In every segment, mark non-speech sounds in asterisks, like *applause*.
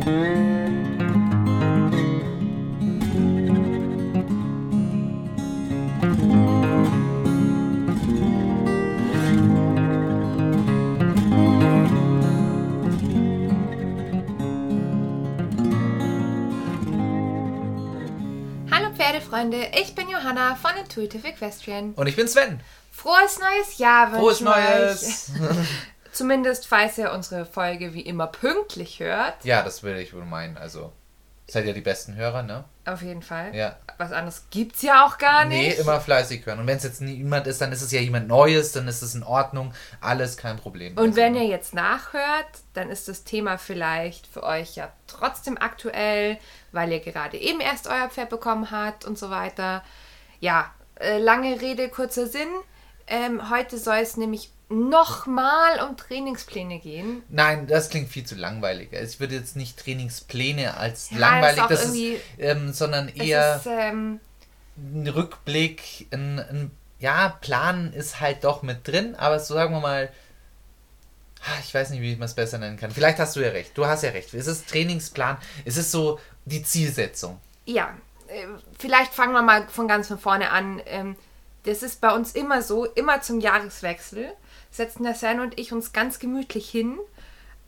Hallo Pferdefreunde, ich bin Johanna von Intuitive Equestrian. Und ich bin Sven. Frohes neues Jahr Frohes wünschen wir Neues! *laughs* Zumindest falls ihr unsere Folge wie immer pünktlich hört. ja, das würde ich wohl meinen. Also, seid ja die besten Hörer, ne? Auf jeden Fall. Ja. Was anderes gibt's ja auch gar Nee, nicht. immer fleißig hören. Und wenn es jetzt niemand ist, dann ist es ja jemand Neues, dann ist es in Ordnung. Alles kein Problem. Und Also, wenn ihr jetzt nachhört, dann ist das Thema vielleicht für euch ja trotzdem aktuell, weil ihr gerade eben erst euer Pferd bekommen habt und so weiter. Ja, äh, lange Rede, kurzer Sinn. Ähm, heute soll es nämlich nochmal um Trainingspläne gehen. Nein, das klingt viel zu langweilig. Ich würde jetzt nicht Trainingspläne als Ja, langweilig, ist auch das ist, ähm, sondern Es eher ist, ähm, ein Rückblick, ein, ein ja, Plan ist halt doch mit drin, aber so sagen wir mal, ah, ich weiß nicht, wie man es besser nennen kann. Vielleicht hast du ja recht. Du hast ja recht. Es ist Trainingsplan, es ist so die Zielsetzung. ja, äh, vielleicht fangen wir mal von ganz von vorne an. Ähm, das ist bei uns immer so, immer zum Jahreswechsel setzen der Sven und ich uns ganz gemütlich hin,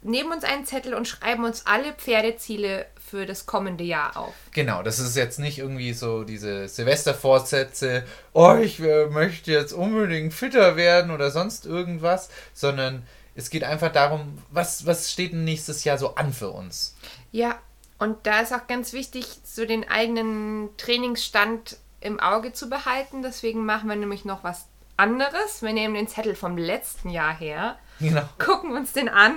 nehmen uns einen Zettel und schreiben uns alle Pferdeziele für das kommende Jahr auf. Genau, das ist jetzt nicht irgendwie so diese Silvestervorsätze, oh, ich äh, möchte jetzt unbedingt fitter werden oder sonst irgendwas, sondern es geht einfach darum, was, was steht denn nächstes Jahr so an für uns? Ja, und da ist auch ganz wichtig, so den eigenen Trainingsstand im Auge zu behalten. Deswegen machen wir nämlich noch was anderes. Wir nehmen den Zettel vom letzten Jahr her, Genau. gucken uns den an,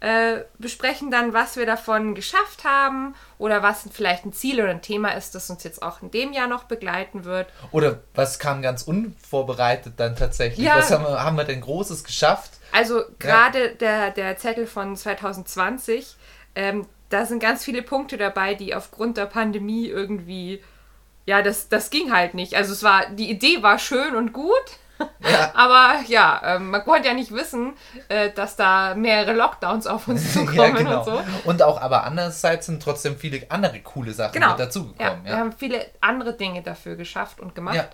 äh, besprechen dann, was wir davon geschafft haben oder was vielleicht ein Ziel oder ein Thema ist, das uns jetzt auch in dem Jahr noch begleiten wird. Oder was kam ganz unvorbereitet dann tatsächlich? Ja. Was haben wir, haben wir denn Großes geschafft? Also gerade der, der Zettel von 2020, ähm, da sind ganz viele Punkte dabei, die aufgrund der Pandemie irgendwie, ja, das, das ging halt nicht. Also es war, die Idee war schön und gut, Ja. *laughs* aber ja, ähm, man konnte ja nicht wissen, äh, dass da mehrere Lockdowns auf uns *laughs* zukommen ja, genau. und so. Und auch aber andererseits sind trotzdem viele andere coole Sachen Genau. mit dazugekommen. Ja, Ja, wir haben viele andere Dinge dafür geschafft und gemacht. Ja.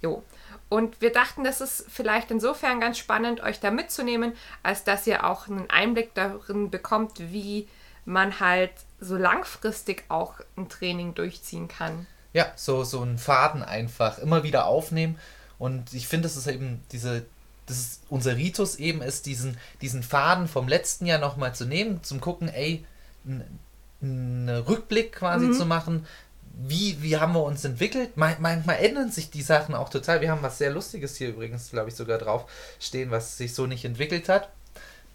Jo. Und wir dachten, das ist vielleicht insofern ganz spannend, euch da mitzunehmen, als dass ihr auch einen Einblick darin bekommt, wie man halt so langfristig auch ein Training durchziehen kann. Ja, so, so einen Faden einfach immer wieder aufnehmen. Und ich finde, das ist eben diese, das ist unser Ritus eben ist, diesen, diesen Faden vom letzten Jahr nochmal zu nehmen, zum gucken, ey, einen Rückblick quasi Mhm. zu machen. Wie, wie haben wir uns entwickelt? Man- Manchmal ändern sich die Sachen auch total. Wir haben was sehr Lustiges hier übrigens, glaube ich, sogar drauf stehen, was sich so nicht entwickelt hat.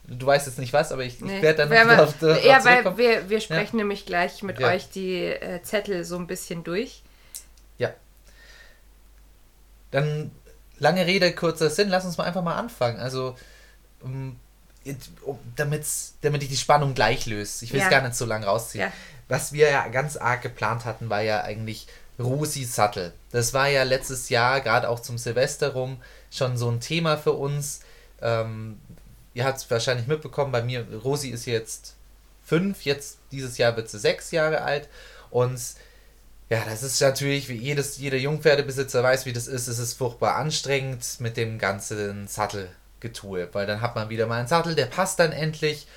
Du weißt jetzt nicht was, aber ich, Nee. ich werde dann Wer noch mal- auf, drauf ja, weil wir, wir sprechen nämlich gleich mit Ja. euch die äh, Zettel so ein bisschen durch. Dann lange Rede, kurzer Sinn, lass uns mal einfach mal anfangen. Also, ähm, damit's, damit ich die Spannung gleich löse. Ich will es Ja. gar nicht so lange rausziehen. Ja. Was wir ja ganz arg geplant hatten, war ja eigentlich Rosi Sattel. Das war ja letztes Jahr, gerade auch zum Silvester rum, schon so ein Thema für uns. Ähm, ihr habt es wahrscheinlich mitbekommen, bei mir, Rosi ist jetzt fünf, jetzt dieses Jahr wird sie sechs Jahre alt. Und ja, das ist natürlich, wie jedes, jeder Jungpferdebesitzer weiß, wie das ist. Es ist furchtbar anstrengend mit dem ganzen Sattelgetue, weil dann hat man wieder mal einen Sattel, der passt dann endlich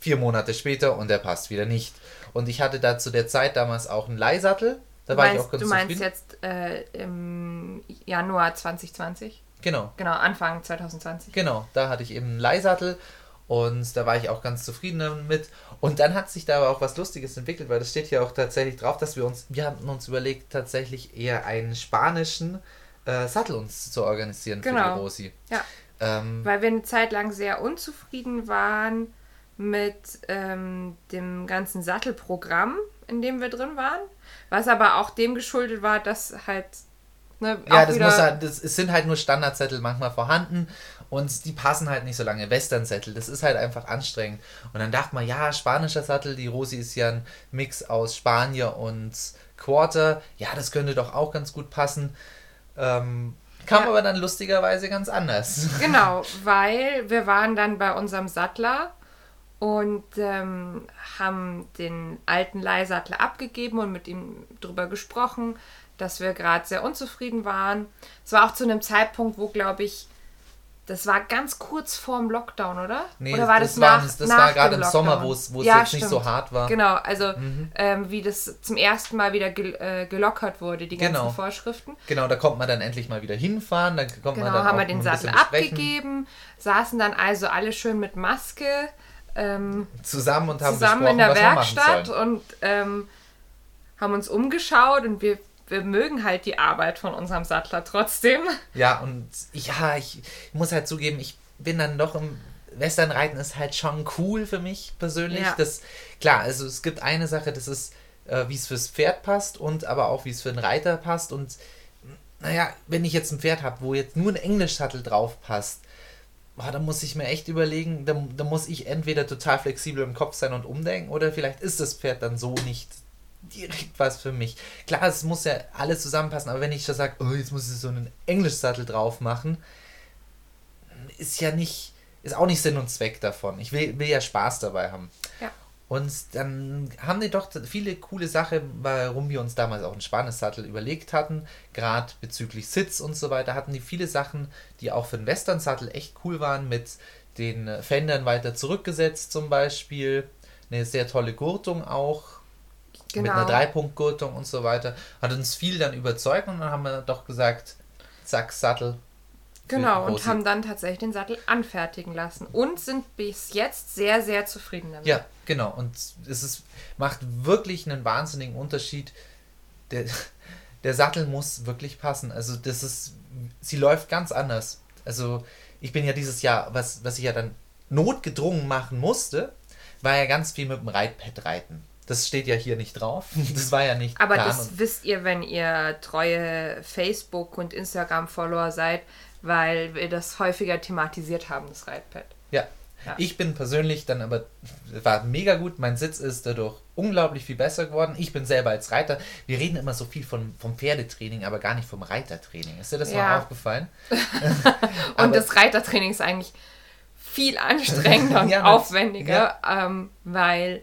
vier Monate später und der passt wieder nicht. Und ich hatte da zu der Zeit damals auch einen Leihsattel. Da Du war ich meinst, auch ganz du meinst zufrieden. jetzt äh, im Januar 2020? Genau, Genau, Anfang 2020. genau. Da hatte ich eben einen Leihsattel und da war ich auch ganz zufrieden damit. Und dann hat sich da aber auch was Lustiges entwickelt, weil das steht hier auch tatsächlich drauf, dass wir uns, wir haben uns überlegt, tatsächlich eher einen spanischen äh, Sattel uns zu organisieren für Genau. die Rosi. Ja. Ähm, Weil wir eine Zeit lang sehr unzufrieden waren mit ähm, dem ganzen Sattelprogramm, in dem wir drin waren. Was aber auch dem geschuldet war, dass halt. Ne, ja, das muss halt, das, es sind halt nur Standardzettel manchmal vorhanden und die passen halt nicht so lange. Westernzettel, das ist halt einfach anstrengend. Und dann dachte man, ja, spanischer Sattel, die Rosi ist ja ein Mix aus Spanier und Quarter. Ja, das könnte doch auch ganz gut passen. Ähm, kam Ja. aber dann lustigerweise ganz anders. *laughs* Genau, weil wir waren dann bei unserem Sattler und ähm, haben den alten Leihsattel abgegeben und mit ihm darüber gesprochen, dass wir gerade sehr unzufrieden waren. Es war auch zu einem Zeitpunkt, wo, glaube ich, das war ganz kurz vorm Lockdown, oder? Nee, oder war das, das, war, nach, das nach war gerade im Sommer, wo es, Ja, jetzt nicht so stimmt. hart war. Genau, also ähm, wie das zum ersten Mal wieder gel äh, gelockert wurde, die ganzen Genau. Vorschriften. Genau, da kommt man dann endlich mal wieder hinfahren, da kommt Genau, man dann haben wir den Sattel abgegeben, saßen dann also alle schön mit Maske ähm, zusammen und haben zusammen in der Werkstatt und ähm, haben uns umgeschaut und wir, wir mögen halt die Arbeit von unserem Sattler trotzdem. Ja, und ja, ich muss halt zugeben, ich bin dann doch im Westernreiten ist halt schon cool für mich persönlich. Ja. Das, klar, also es gibt eine Sache, das ist, äh, wie es fürs Pferd passt und aber auch wie es für den Reiter passt. Und naja, wenn ich jetzt ein Pferd habe, wo jetzt nur ein Englischsattel drauf passt, boah, dann muss ich mir echt überlegen, da, da muss ich entweder total flexibel im Kopf sein und umdenken oder vielleicht ist das Pferd dann so nicht direkt was für mich. Klar, es muss ja alles zusammenpassen, aber wenn ich da sage, oh, jetzt muss ich so einen Englischsattel drauf machen, ist ja nicht, ist auch nicht Sinn und Zweck davon. Ich will, will ja Spaß dabei haben. Ja. Und dann haben die doch viele coole Sachen, warum wir uns damals auch einen Spanissattel überlegt hatten, gerade bezüglich Sitz und so weiter, hatten die viele Sachen, die auch für den Western-Sattel echt cool waren, mit den Fendern weiter zurückgesetzt zum Beispiel, eine sehr tolle Gurtung auch, mit einer Dreipunktgurtung und so weiter. Hat uns viel dann überzeugt und dann haben wir doch gesagt, zack, Sattel. Genau, und haben dann tatsächlich den Sattel anfertigen lassen und sind bis jetzt sehr, sehr zufrieden damit. Ja, genau. Und es ist, macht wirklich einen wahnsinnigen Unterschied. Der, *laughs* der Sattel muss wirklich passen. Also das ist, sie läuft ganz anders. Also ich bin ja dieses Jahr, was, was ich ja dann notgedrungen machen musste, war ja ganz viel mit dem Reitpad reiten. Das steht ja hier nicht drauf. *laughs* Das war ja nicht Aber das wisst ihr, wenn ihr treue Facebook- und Instagram-Follower seid, weil wir das häufiger thematisiert haben, das Reitpad. Ja. Ja. Ich bin persönlich dann aber, war mega gut, mein Sitz ist dadurch unglaublich viel besser geworden. Ich bin selber als Reiter, wir reden immer so viel von, vom Pferdetraining, aber gar nicht vom Reitertraining. Ist dir das Ja. mal aufgefallen? *laughs* Und das Reitertraining ist eigentlich viel anstrengender *laughs* und Ja, aufwendiger, ähm, weil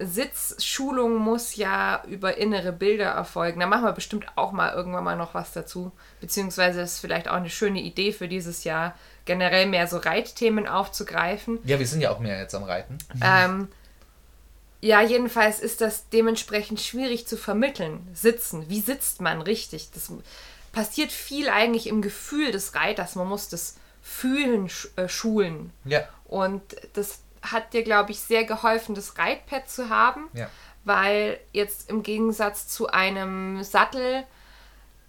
Sitzschulung muss ja über innere Bilder erfolgen. Da machen wir bestimmt auch mal irgendwann mal noch was dazu. Beziehungsweise ist vielleicht auch eine schöne Idee für dieses Jahr, generell mehr so Reitthemen aufzugreifen. Ja, wir sind ja auch mehr jetzt am Reiten. Ähm, ja, jedenfalls ist das dementsprechend schwierig zu vermitteln. Sitzen. Wie sitzt man richtig? Das passiert viel eigentlich im Gefühl des Reiters. Man muss das Fühlen sch äh, schulen. Ja, Und das hat dir, glaube ich, sehr geholfen, das Reitpad zu haben, ja. weil jetzt im Gegensatz zu einem Sattel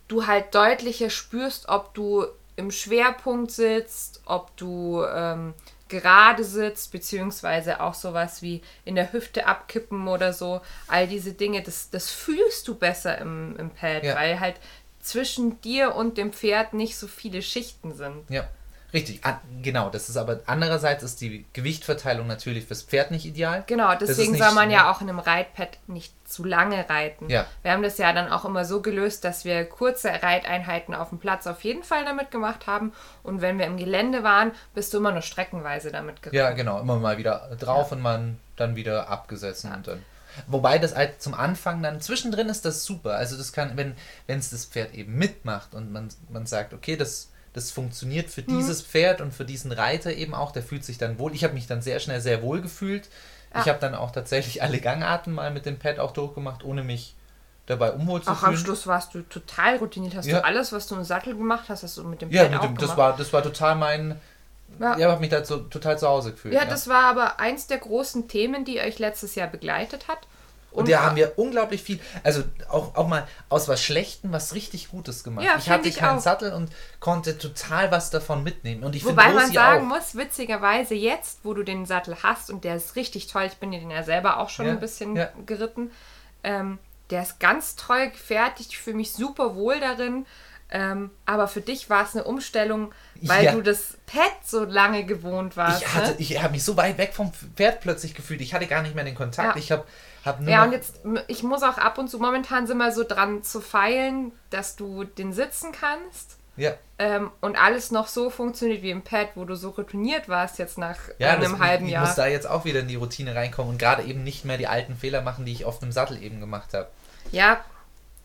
du halt deutlicher spürst, ob du im Schwerpunkt sitzt, ob du ähm, gerade sitzt, beziehungsweise auch sowas wie in der Hüfte abkippen oder so. All diese Dinge, das, das fühlst du besser im, im Pad, Ja. weil halt zwischen dir und dem Pferd nicht so viele Schichten sind. Ja, richtig. Ah, genau, das ist aber andererseits ist die Gewichtverteilung natürlich fürs Pferd nicht ideal. Genau, deswegen nicht- soll man ja auch in einem Reitpad nicht zu lange reiten. Ja. Wir haben das ja dann auch immer so gelöst, dass wir kurze Reiteinheiten auf dem Platz auf jeden Fall damit gemacht haben. Und wenn wir im Gelände waren, bist du immer nur streckenweise damit geritten. Ja, genau, immer mal wieder drauf und man dann wieder abgesetzt und dann. Wobei das halt zum Anfang dann zwischendrin ist das super. Also das kann, wenn wenn es das Pferd eben mitmacht und man, man sagt, okay, das, das funktioniert für dieses Pferd und für diesen Reiter eben auch, der fühlt sich dann wohl. Ich habe mich dann sehr schnell sehr wohl gefühlt. Ich Ja. habe dann auch tatsächlich alle Gangarten mal mit dem Pad auch durchgemacht, ohne mich dabei unwohl zu Auch am fühlen. Schluss warst du total routiniert. Hast Ja. du alles, was du im Sattel gemacht hast, hast du mit dem Ja, Pad mit auch dem, das gemacht. war das war total mein Ja. ja, habe mich da so, total zu Hause gefühlt. ja, das war aber eins der großen Themen, die euch letztes Jahr begleitet hat. Und da haben wir unglaublich viel, also auch, auch mal aus was Schlechtem was richtig Gutes gemacht. Ja, ich hatte ich keinen auch. Sattel und konnte total was davon mitnehmen. Und ich Wobei man sagen auch. muss, witzigerweise jetzt, wo du den Sattel hast und der ist richtig toll, ich bin dir den ja selber auch schon Ja, ein bisschen ja. geritten, ähm, der ist ganz toll gefertigt, ich fühle mich super wohl darin, ähm, aber für dich war es eine Umstellung, weil Ja. du das Pad so lange gewohnt warst. Ich, hatte, ne? ich habe mich so weit weg vom Pferd plötzlich gefühlt. Ich hatte gar nicht mehr den Kontakt. Ich habe Ja, und jetzt, ich muss auch ab und zu, momentan sind wir so dran zu feilen, dass du den sitzen kannst. Ja. Ähm, und alles noch so funktioniert wie im Pad, wo du so routiniert warst jetzt nach Ja, einem das, halben ich, Jahr. ich muss da jetzt auch wieder in die Routine reinkommen und gerade eben nicht mehr die alten Fehler machen, die ich auf dem Sattel eben gemacht habe. Ja,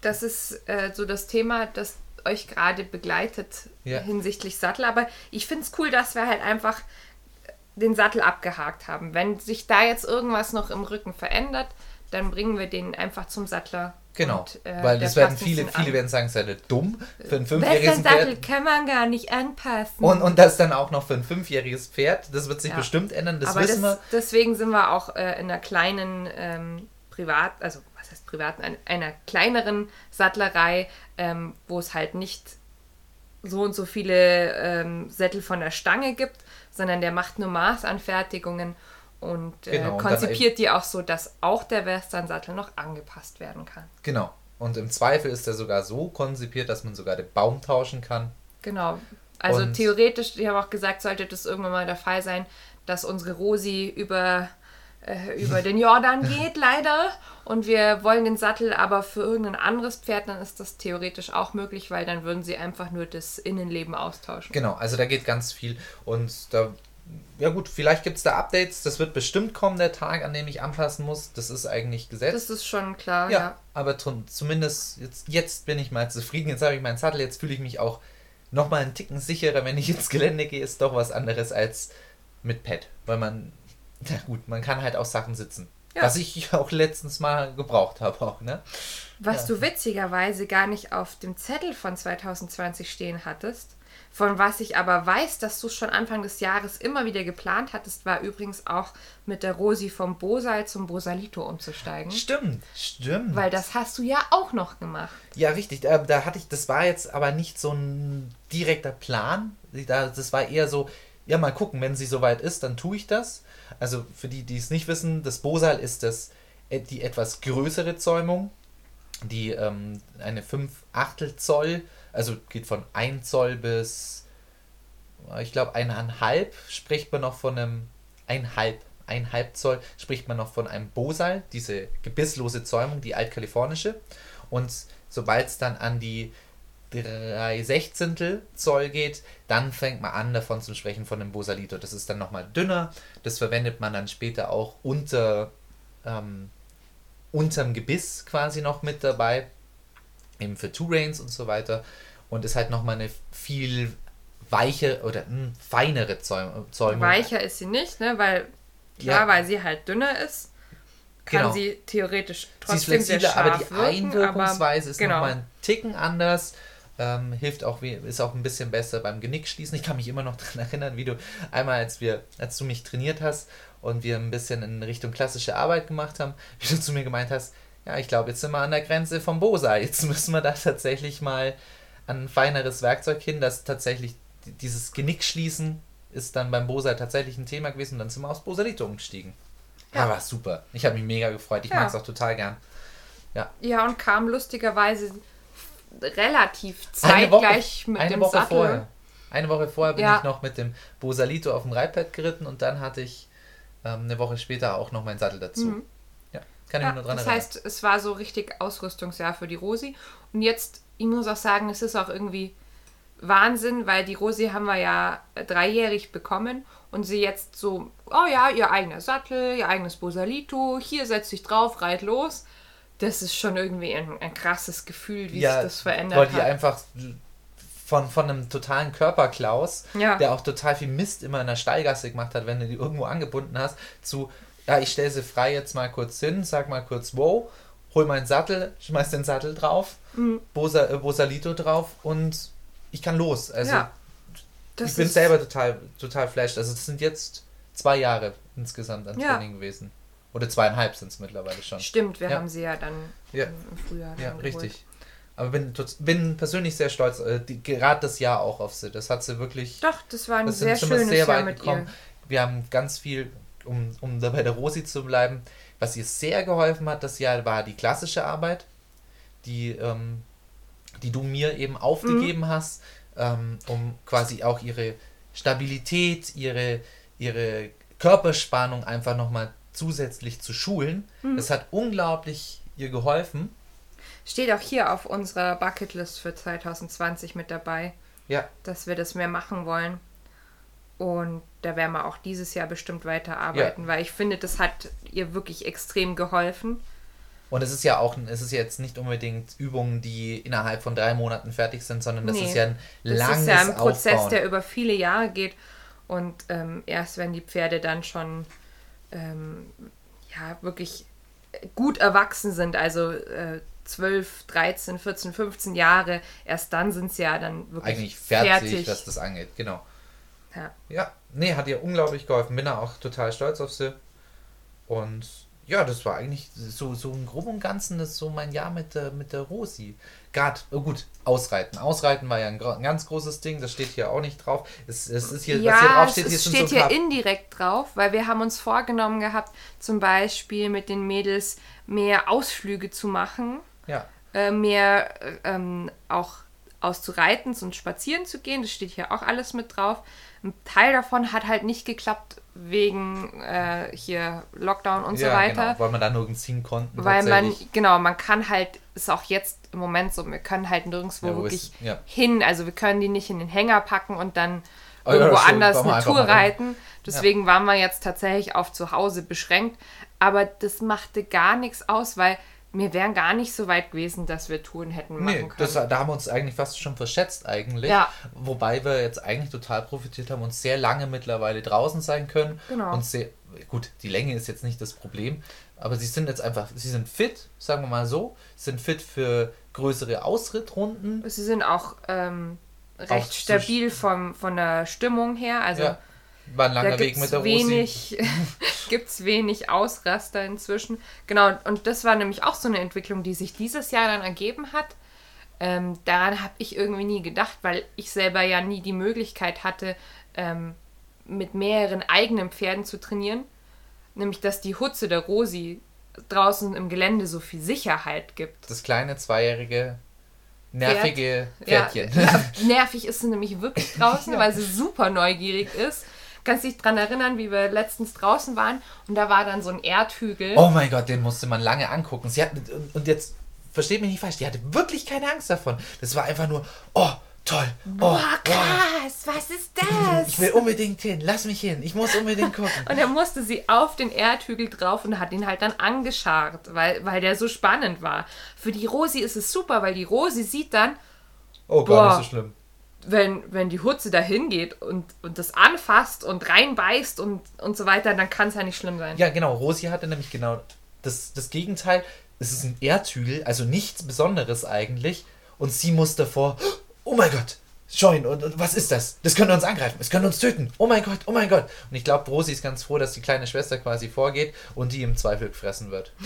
das ist äh, so das Thema, das euch gerade begleitet Ja. hinsichtlich Sattel. Aber ich finde es cool, dass wir halt einfach den Sattel abgehakt haben. Wenn sich da jetzt irgendwas noch im Rücken verändert, dann bringen wir den einfach zum Sattler. Genau. Und, äh, Weil das werden viele, viele an. werden sagen, seid ihr dumm für ein fünfjähriges Pferd. kann man gar nicht anpassen. Und, und das dann auch noch für ein fünfjähriges Pferd. Das wird sich Ja. bestimmt ändern, das Aber wissen das, wir. deswegen sind wir auch äh, in einer kleinen ähm, Privat, also was heißt privaten, ein, einer kleineren Sattlerei, ähm, wo es halt nicht so und so viele ähm, Sättel von der Stange gibt, sondern der macht nur Maßanfertigungen und äh, Genau, und konzipiert die auch so, dass auch der Western-Sattel noch angepasst werden kann. Genau. Und im Zweifel ist er sogar so konzipiert, dass man sogar den Baum tauschen kann. Genau. Also Und- theoretisch, ich habe auch gesagt, sollte das irgendwann mal der Fall sein, dass unsere Rosi über, äh, über den Jordan geht, leider. Und wir wollen den Sattel aber für irgendein anderes Pferd, dann ist das theoretisch auch möglich, weil dann würden sie einfach nur das Innenleben austauschen. Genau, also da geht ganz viel. Und da, ja gut, vielleicht gibt es da Updates. Das wird bestimmt kommen, der Tag, an dem ich anpassen muss. Das ist eigentlich gesetzt. Das ist schon klar, ja, ja. aber zumindest jetzt, jetzt bin ich mal zufrieden. Jetzt habe ich meinen Sattel, jetzt fühle ich mich auch nochmal einen Ticken sicherer, wenn ich ins Gelände gehe. Ist doch was anderes als mit Pad. Weil man, na gut, man kann halt auch Sachen sitzen. Ja. Was ich *laughs* auch letztens mal gebraucht habe auch, ne? Was Ja. du witzigerweise gar nicht auf dem Zettel von 2020 stehen hattest, von was ich aber weiß, dass du schon Anfang des Jahres immer wieder geplant hattest, war übrigens auch mit der Rosi vom Bosal zum Bosalito umzusteigen. Stimmt, stimmt. Weil das hast du ja auch noch gemacht. Ja, richtig. Da, da hatte ich, das war jetzt aber nicht so ein direkter Plan. Da, das war eher so, ja, mal gucken, wenn sie soweit ist, dann tue ich das. Also für die, die es nicht wissen, das Bosal ist das, äh, die etwas größere Zäumung, die ähm, eine 5 Achtel Zoll, also geht von 1 Zoll bis, äh, ich glaube, eineinhalb spricht man noch von einem, einhalb, einhalb Zoll spricht man noch von einem Bosal, diese gebisslose Zäumung, die altkalifornische. Und sobald es dann an die 3 Sechzehntel Zoll geht, dann fängt man an davon zu sprechen von dem Bosalito. Das ist dann nochmal dünner. Das verwendet man dann später auch unter ähm, unterm Gebiss quasi noch mit dabei. Eben für Two Reins und so weiter. Und ist halt nochmal eine viel weiche oder mh, feinere Zäum- Zäumung. Weicher ist sie nicht, ne? Weil, klar, Ja. weil sie halt dünner ist, kann Genau. sie theoretisch Sie ist trotzdem sehr flexibler, scharf aber die wirken, Einwirkungsweise aber, ist genau. nochmal ein Ticken anders. Ähm, hilft auch, ist auch ein bisschen besser beim Genickschließen. Ich kann mich immer noch *laughs* daran erinnern, wie du einmal, als wir, als du mich trainiert hast und wir ein bisschen in Richtung klassische Arbeit gemacht haben, *laughs* wie du zu mir gemeint hast, ja, ich glaube, jetzt sind wir an der Grenze vom Bosa. Jetzt müssen wir da tatsächlich mal an ein feineres Werkzeug hin, das tatsächlich die- dieses Genickschließen ist dann beim Bosa tatsächlich ein Thema gewesen und dann sind wir aufs Bosalito umgestiegen. Ja, Ja. war super. Ich habe mich mega gefreut. Ich Ja. mag es auch total gern. Ja, und kam lustigerweise relativ Eine Woche, zeitgleich mit eine dem Woche Sattel. vorher. Eine Woche vorher bin Ja. ich noch mit dem Bosalito auf dem Reitpad geritten und dann hatte ich ähm, eine Woche später auch noch meinen Sattel dazu. Mhm. Ja, kann ich Ja, mich nur dran das erinnern. heißt, es war so richtig Ausrüstungsjahr für die Rosi. Und jetzt, ich muss auch sagen, es ist auch irgendwie Wahnsinn, weil die Rosi haben wir ja dreijährig bekommen und sie jetzt so, oh ja, ihr eigener Sattel, ihr eigenes Bosalito, hier setz dich drauf, reit los. Das ist schon irgendwie ein, ein krasses Gefühl, wie sich das verändert weil die hat. einfach von, von einem totalen Körperklaus, Ja. der auch total viel Mist immer in der Stallgasse gemacht hat, wenn du die irgendwo angebunden hast, zu, ja, ich stelle sie frei jetzt mal kurz hin, sag mal kurz wow, hol meinen Sattel, schmeiß den Sattel drauf, Mhm. Bosa, äh, Bosalito drauf und ich kann los. Also ja. Das ich bin selber total, total flashed. Also es sind jetzt zwei Jahre insgesamt an Ja. Training gewesen. Oder zweieinhalb sind es mittlerweile schon. Stimmt, wir Ja. haben sie ja dann Ja. im Frühjahr. Ja, geholt. richtig. Aber bin, bin persönlich sehr stolz, äh, die, gerade das Jahr auch auf sie. Das hat sie wirklich. Doch, das war ein Das sehr schönes sehr Jahr weit mit gekommen. ihr. Wir haben ganz viel, um, um da bei der Rosi zu bleiben, was ihr sehr geholfen hat, das Jahr war die klassische Arbeit, die, ähm, die du mir eben aufgegeben Mhm. hast, ähm, um quasi auch ihre Stabilität, ihre, ihre Körperspannung einfach nochmal zusätzlich zu schulen. Mhm. Das hat unglaublich ihr geholfen. Steht auch hier auf unserer Bucketlist für 2020 mit dabei. Ja. dass wir das mehr machen wollen. Und da werden wir auch dieses Jahr bestimmt weiterarbeiten, weil ich finde, das hat ihr wirklich extrem geholfen. Und es ist ja auch, es ist jetzt nicht unbedingt Übungen, die innerhalb von drei Monaten fertig sind, sondern das Nee, ist ja ein Das langes ist ja ein Prozess, Aufbauen. der über viele Jahre geht. Und ähm, erst wenn die Pferde dann schon ähm, ja, wirklich gut erwachsen sind, also äh, 12, 13, 14, 15 Jahre, erst dann sind sie ja dann wirklich Eigentlich fertig, was das angeht, genau. Ja. Ja, nee, hat ihr unglaublich geholfen. Bin da auch total stolz auf sie. Und ja, das war eigentlich so, so im Groben und Ganzen das ist so mein Jahr mit der, mit der Rosi. Gerade, oh gut, Ausreiten. Ausreiten war ja ein, ein ganz großes Ding, das steht hier auch nicht drauf. Es, es ist hier, was hier Ja, drauf steht, hier steht so hier paar indirekt drauf, weil wir haben uns vorgenommen gehabt, zum Beispiel mit den Mädels mehr Ausflüge zu machen, Ja, äh, mehr äh, ähm, auch auszureiten und spazieren zu gehen. Das steht hier auch alles mit drauf. Ein Teil davon hat halt nicht geklappt wegen äh, hier Lockdown und so ja, weiter. Genau, weil man da nirgends hin konnten. Weil man, genau, man kann halt, ist auch jetzt im Moment so, wir können halt nirgendwo Ja, wo wirklich ist- ja. hin. Also wir können die nicht in den Hänger packen und dann Oh irgendwo anders eine Tour reiten. Deswegen waren wir jetzt tatsächlich auf zu Hause beschränkt. Aber das machte gar nichts aus, weil wir wären gar nicht so weit gewesen, dass wir Touren hätten machen Nee, können. das, da haben wir uns eigentlich fast schon verschätzt eigentlich. Ja. Wobei wir jetzt eigentlich total profitiert haben und sehr lange mittlerweile draußen sein können. Genau. Und sehr, gut, die Länge ist jetzt nicht das Problem, aber sie sind jetzt einfach, sie sind fit, sagen wir mal so, sind fit für größere Ausrittrunden. Sie sind auch ähm, Auch recht zu- stabil vom, von der Stimmung her. Also ja, war ein langer Weg mit der Rosi. wenig, *laughs* gibt's wenig Ausraster inzwischen. Genau, und das war nämlich auch so eine Entwicklung, die sich dieses Jahr dann ergeben hat. Ähm, daran habe ich irgendwie nie gedacht, weil ich selber ja nie die Möglichkeit hatte, ähm, mit mehreren eigenen Pferden zu trainieren. Nämlich, dass die Hutze der Rosi draußen im Gelände so viel Sicherheit gibt. Das kleine, zweijährige, nervige Ja, Pferdchen. ja, *laughs* nervig ist sie nämlich wirklich draußen, weil sie super neugierig ist. Kannst dich dran erinnern, wie wir letztens draußen waren und da war dann so ein Erdhügel. Oh mein Gott, den musste man lange angucken. Sie hat, und, jetzt, versteht mich nicht falsch, die hatte wirklich keine Angst davon. Das war einfach nur, oh, toll. Oh, Boah, krass, was ist das? ich will unbedingt hin, lass mich hin, ich muss unbedingt gucken. *laughs* Und er musste sie auf den Erdhügel drauf und hat ihn halt dann angescharrt, weil, weil der so spannend war. Für die Rosi ist es super, weil die Rosi sieht dann, Oh, nicht nicht so schlimm. Wenn, wenn die Hutze da hingeht und, und das anfasst und reinbeißt und, und so weiter, dann kann es ja nicht schlimm sein. Ja, genau, Rosi hatte nämlich genau das, das Gegenteil. Es ist ein Erdhügel, also nichts Besonderes eigentlich. Und sie muss davor, oh mein Gott, scheuen, und, und was ist das? Das könnte uns angreifen, es könnte uns töten. Oh mein Gott, oh mein Gott. Und ich glaube, Rosi ist ganz froh, dass die kleine Schwester quasi vorgeht und die im Zweifel gefressen wird. *laughs*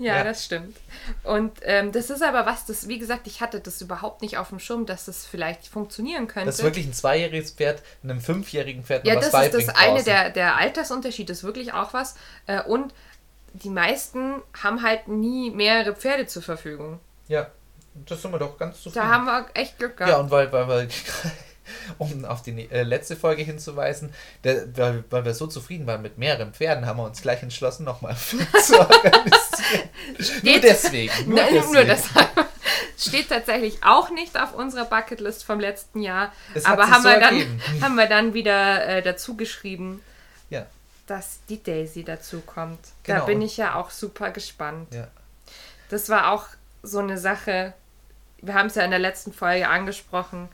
Ja, Ja. das stimmt. Und ähm, das ist aber was, das, wie gesagt, ich hatte das überhaupt nicht auf dem Schirm, dass das vielleicht funktionieren könnte. Dass wirklich ein zweijähriges Pferd einem fünfjährigen Pferd ja, das ist das eine, draußen. der, der Altersunterschied ist wirklich auch was. Äh, und die meisten haben halt nie mehrere Pferde zur Verfügung. Ja, das sind wir doch ganz zufrieden. Da haben wir echt Glück ja, gehabt. und weil, weil, weil *laughs* um auf die äh, letzte Folge hinzuweisen, der, weil, weil wir so zufrieden waren mit mehreren Pferden, haben wir uns gleich entschlossen, nochmal *laughs* zu organisieren. Nur deswegen. Nur Nein, deswegen. nur deshalb. Steht tatsächlich auch nicht auf unserer Bucketlist vom letzten Jahr. Es aber haben, so wir dann, *laughs* haben wir dann wieder äh, dazu geschrieben, Ja, dass die Daisy dazu kommt. Genau. Da bin ich ja auch super gespannt. ja. Das war auch so eine Sache, wir haben es ja in der letzten Folge angesprochen,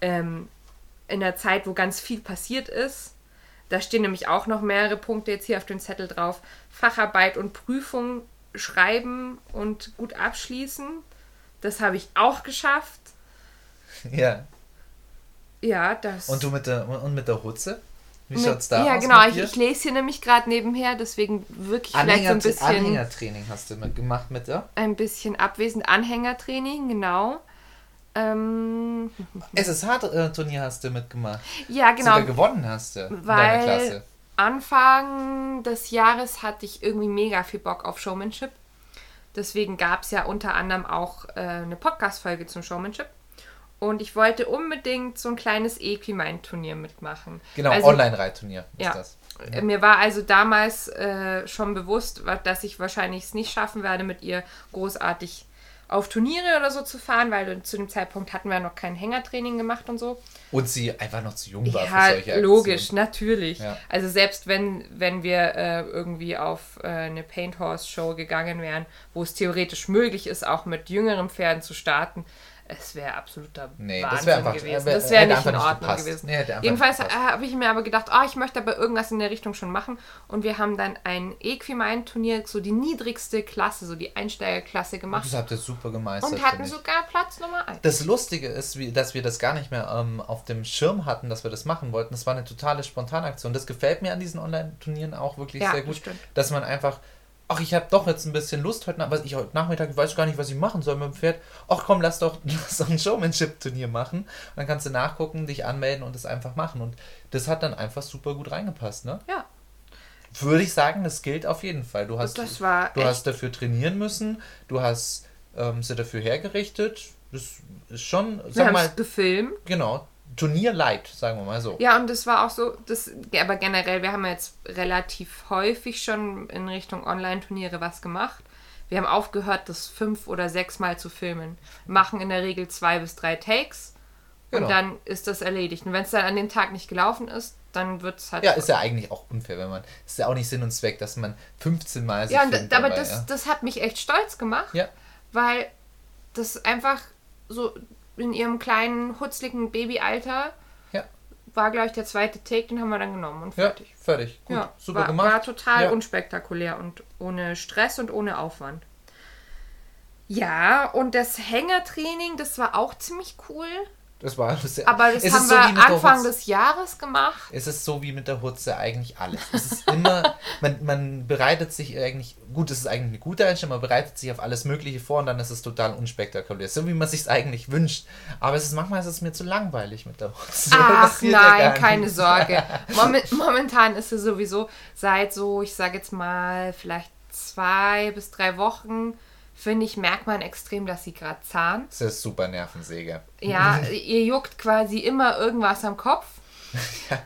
ähm, in der Zeit, wo ganz viel passiert ist. Da stehen nämlich auch noch mehrere Punkte jetzt hier auf dem Zettel drauf. Facharbeit und Prüfung schreiben und gut abschließen. Das habe ich auch geschafft. *laughs* ja. Ja, das. Und du mit der, und mit der Hutze? Wie schaut's da ja, aus? genau. mit Ich, ich lese hier nämlich gerade nebenher, deswegen wirklich vielleicht so Anhänger, ein bisschen, Anhängertraining hast du mit gemacht mit der? ein bisschen abwesend. Anhängertraining, genau. Ähm, SSH-Turnier hast du mitgemacht. ja, genau. Sogar gewonnen hast du in deiner Weil Klasse. Anfang des Jahres hatte ich irgendwie mega viel Bock auf Showmanship. Deswegen gab es ja unter anderem auch äh, eine Podcast-Folge zum Showmanship. Und ich wollte unbedingt so ein kleines Equine-Turnier mitmachen. Genau, Also, Online-Reitturnier ist Ja. das. äh, Mir war also damals äh, schon bewusst, dass ich wahrscheinlich es nicht schaffen werde, mit ihr großartig auf Turniere oder so zu fahren, weil zu dem Zeitpunkt hatten wir noch kein Hängertraining gemacht und so. Und sie einfach noch zu jung war ja, für solche Aktionen. logisch, natürlich. Ja. Also selbst wenn, wenn wir äh, irgendwie auf äh, eine Paint Horse Show gegangen wären, wo es theoretisch möglich ist, auch mit jüngeren Pferden zu starten, es wäre absoluter nee, Wahnsinn das einfach, gewesen. das wäre nicht in Ordnung nicht gewesen. Nee, Jedenfalls habe ich mir aber gedacht, oh, ich möchte aber irgendwas in der Richtung schon machen. Und wir haben dann ein Equimine-Turnier, so die niedrigste Klasse, so die Einsteigerklasse gemacht. Das habt ihr super gemeistert. Und hatten sogar Platz Nummer 1. Das Lustige ist, wie, dass wir das gar nicht mehr ähm, auf dem Schirm hatten, dass wir das machen wollten. Das war eine totale Spontanaktion. Das gefällt mir an diesen Online-Turnieren auch wirklich ja, sehr gut, das dass man einfach ach, ich habe doch jetzt ein bisschen Lust heute, aber ich heute Nachmittag ich weiß gar nicht, was ich machen soll mit dem Pferd. Ach komm, lass doch, *laughs* lass doch ein Showmanship-Turnier machen. Und dann kannst du nachgucken, dich anmelden und das einfach machen. Und das hat dann einfach super gut reingepasst, ne? Ja. Würde ich sagen, das gilt auf jeden Fall. Du hast, das war du hast dafür trainieren müssen, du hast ähm, sie dafür hergerichtet. Das ist schon, sag Wir mal. gefilmt. Genau, Turnierlight, sagen wir mal so. Ja, und das war auch so, das, aber generell, wir haben jetzt relativ häufig schon in Richtung Online-Turniere was gemacht. Wir haben aufgehört, das fünf oder sechs Mal zu filmen. Machen in der Regel zwei bis drei Takes genau. und dann ist das erledigt. Und wenn es dann an dem Tag nicht gelaufen ist, dann wird es halt. Ja, ist ja eigentlich auch unfair, wenn man. Ist ja auch nicht Sinn und Zweck, dass man 15 Mal. Ja, filmt, aber dabei, das, ja. das hat mich echt stolz gemacht. Ja. Weil das einfach so in ihrem kleinen, hutzligen Babyalter. Ja. War, glaube ich, der zweite Take, den haben wir dann genommen und fertig. Ja, fertig. Gut, ja, super war, gemacht. War total ja. unspektakulär und ohne Stress und ohne Aufwand. Ja, und das Hängertraining, das war auch ziemlich cool. Das war sehr, Aber das haben wir so Anfang des Jahres gemacht. Es ist so wie mit der Hutze eigentlich alles. Es ist immer, *laughs* man, man bereitet sich eigentlich, gut, es ist eigentlich eine gute Einstellung, man bereitet sich auf alles Mögliche vor und dann ist es total unspektakulär. So wie man sich es eigentlich wünscht. Aber es ist manchmal ist es mir zu langweilig mit der Hutze. *laughs* Ach nein, ja keine Sorge. *laughs* Momentan ist es sowieso seit so, ich sage jetzt mal, vielleicht zwei bis drei Wochen finde ich, merkt man extrem, dass sie gerade zahnt. Das ist super Nervensäge. Ja, *laughs* ihr juckt quasi immer irgendwas am Kopf. *laughs* ja.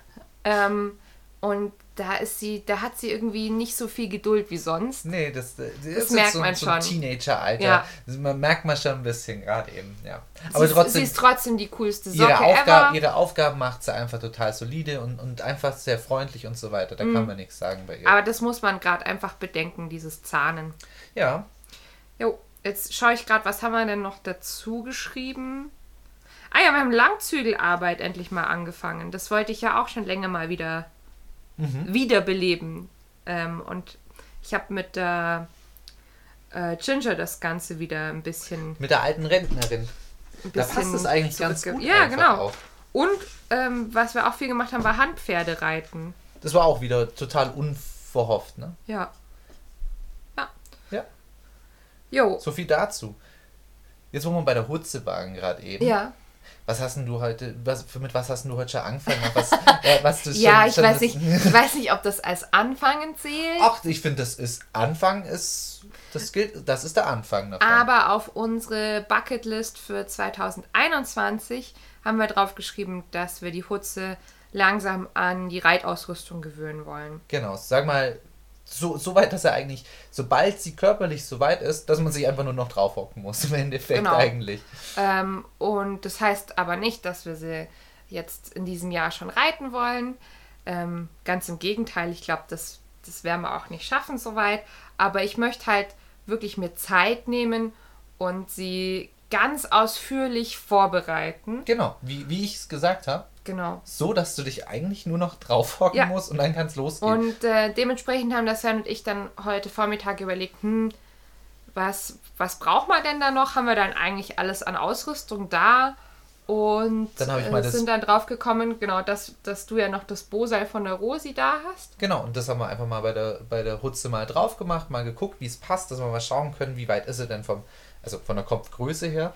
Ähm, und da ist sie, da hat sie irgendwie nicht so viel Geduld wie sonst. Nee, das, das, das merkt so, man so schon. Teenager-Alter. Ja. Das merkt man schon ein bisschen gerade eben, ja. Aber sie, trotzdem. Sie ist trotzdem die coolste Socke ihre, Aufgabe, ihre Aufgaben macht sie einfach total solide und, und einfach sehr freundlich und so weiter. Da mhm. kann man nichts sagen bei ihr. Aber das muss man gerade einfach bedenken, dieses Zahnen. Ja, Jo, jetzt schaue ich gerade, was haben wir denn noch dazu geschrieben? Ah ja, wir haben Langzügelarbeit endlich mal angefangen. Das wollte ich ja auch schon länger mal wieder mhm. wiederbeleben. Ähm, und ich habe mit der äh, Ginger das Ganze wieder ein bisschen. Mit der alten Rentnerin. Da passt es eigentlich ganz gut. Ja, genau. Auf. Und ähm, was wir auch viel gemacht haben, war Handpferdereiten. Das war auch wieder total unverhofft, ne? Ja. Jo. So viel dazu. Jetzt, wo wir bei der Hutze waren gerade eben. Ja. Was hast du heute, was, mit was hast du heute schon angefangen? Was, äh, was *laughs* du schon, ja, ich, schon weiß nicht, *laughs* ich weiß nicht, ob das als Anfangen zählt. Ach, ich finde, das ist Anfang ist, das gilt, das ist der Anfang davon. Aber auf unsere Bucketlist für 2021 haben wir drauf geschrieben, dass wir die Hutze langsam an die Reitausrüstung gewöhnen wollen. Genau, sag mal, so, so weit, dass er eigentlich, sobald sie körperlich so weit ist, dass man sich einfach nur noch draufhocken muss, im Endeffekt genau. eigentlich. Ähm, und das heißt aber nicht, dass wir sie jetzt in diesem Jahr schon reiten wollen. Ähm, ganz im Gegenteil, ich glaube, das, das werden wir auch nicht schaffen soweit. Aber ich möchte halt wirklich mir Zeit nehmen und sie ganz ausführlich vorbereiten. Genau, wie, wie ich es gesagt habe. Genau. So, dass du dich eigentlich nur noch draufhocken ja. musst und dann kann es losgehen. Und äh, dementsprechend haben das Jan und ich dann heute Vormittag überlegt, hm, was, was braucht man denn da noch? Haben wir dann eigentlich alles an Ausrüstung da? Und dann äh, sind dann drauf gekommen, genau, dass, dass du ja noch das Boseil von der Rosi da hast. Genau, und das haben wir einfach mal bei der, bei der Hutze mal drauf gemacht, mal geguckt, wie es passt, dass wir mal schauen können, wie weit ist sie denn vom, also von der Kopfgröße her.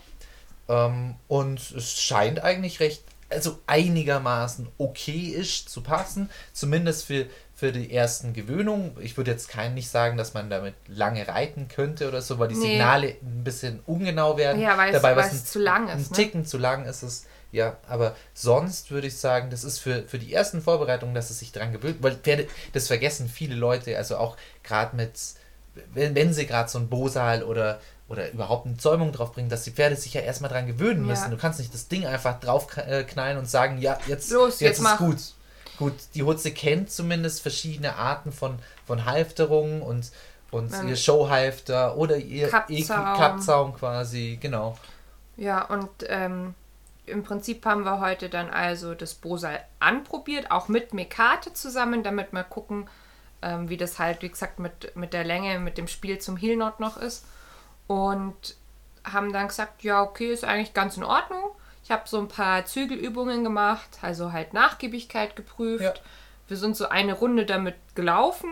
Ähm, und es scheint eigentlich recht also einigermaßen okay ist zu passen, zumindest für, für die ersten Gewöhnungen. Ich würde jetzt kein nicht sagen, dass man damit lange reiten könnte oder so, weil die nee. Signale ein bisschen ungenau werden. Ja, weil Dabei, es, ein, zu lang ist. Ein ne? Ticken zu lang ist es. Ja, aber sonst würde ich sagen, das ist für, für die ersten Vorbereitungen, dass es sich dran gewöhnt, weil das vergessen viele Leute, also auch gerade mit wenn, wenn sie gerade so ein Bosal oder, oder überhaupt eine Zäumung drauf bringen, dass die Pferde sich ja erstmal dran gewöhnen müssen. Ja. Du kannst nicht das Ding einfach drauf knallen und sagen, ja, jetzt, Los, jetzt, jetzt ist mach. gut. Gut, die Hutze kennt zumindest verschiedene Arten von, von Halfterungen und, und ähm, ihr Showhalfter oder ihr Kappzaum. Kappzaum quasi, genau. Ja, und ähm, im Prinzip haben wir heute dann also das Bosal anprobiert, auch mit Mekate zusammen, damit wir gucken, ähm, wie das halt, wie gesagt, mit, mit der Länge, mit dem Spiel zum Heel Knot noch ist. Und haben dann gesagt, ja, okay, ist eigentlich ganz in Ordnung. Ich habe so ein paar Zügelübungen gemacht, also halt Nachgiebigkeit geprüft. Ja. Wir sind so eine Runde damit gelaufen.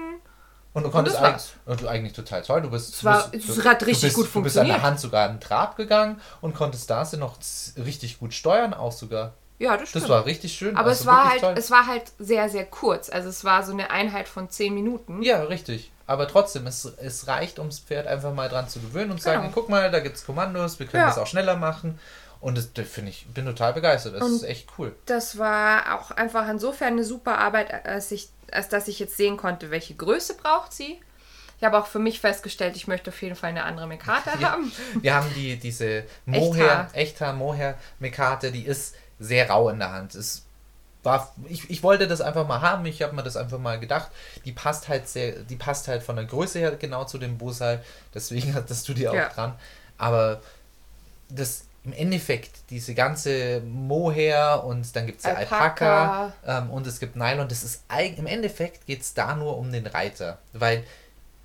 Und du konntest und eigentlich, und du eigentlich total toll. Du bist, es war, bist, es hat richtig bist, gut funktioniert. Du bist an der Hand sogar einen Trab gegangen und konntest da noch richtig gut steuern, auch sogar. Ja, das stimmt. Das war richtig schön. Aber also es, war halt, toll. es war halt sehr, sehr kurz. Also es war so eine Einheit von zehn Minuten. Ja, richtig. Aber trotzdem, es, es reicht, ums Pferd einfach mal dran zu gewöhnen und zu genau. sagen, guck mal, da gibt es Kommandos, wir können ja. das auch schneller machen. Und das, das finde ich, bin total begeistert. Das und ist echt cool. Das war auch einfach insofern eine super Arbeit, als, ich, als dass ich jetzt sehen konnte, welche Größe braucht sie. Ich habe auch für mich festgestellt, ich möchte auf jeden Fall eine andere Mekate *laughs* ja. haben. Wir haben die, diese Mohair, echter Mohair Mekate, die ist sehr rau in der Hand. Es war, ich, ich wollte das einfach mal haben, ich habe mir das einfach mal gedacht. Die passt halt sehr, die passt halt von der Größe her genau zu dem Bosal, deswegen *laughs* hattest du die auch ja. dran. Aber das im Endeffekt, diese ganze Mohair und dann gibt es ja Alpaka, Alpaka ähm, und es gibt Nylon, das ist im Endeffekt geht es da nur um den Reiter. Weil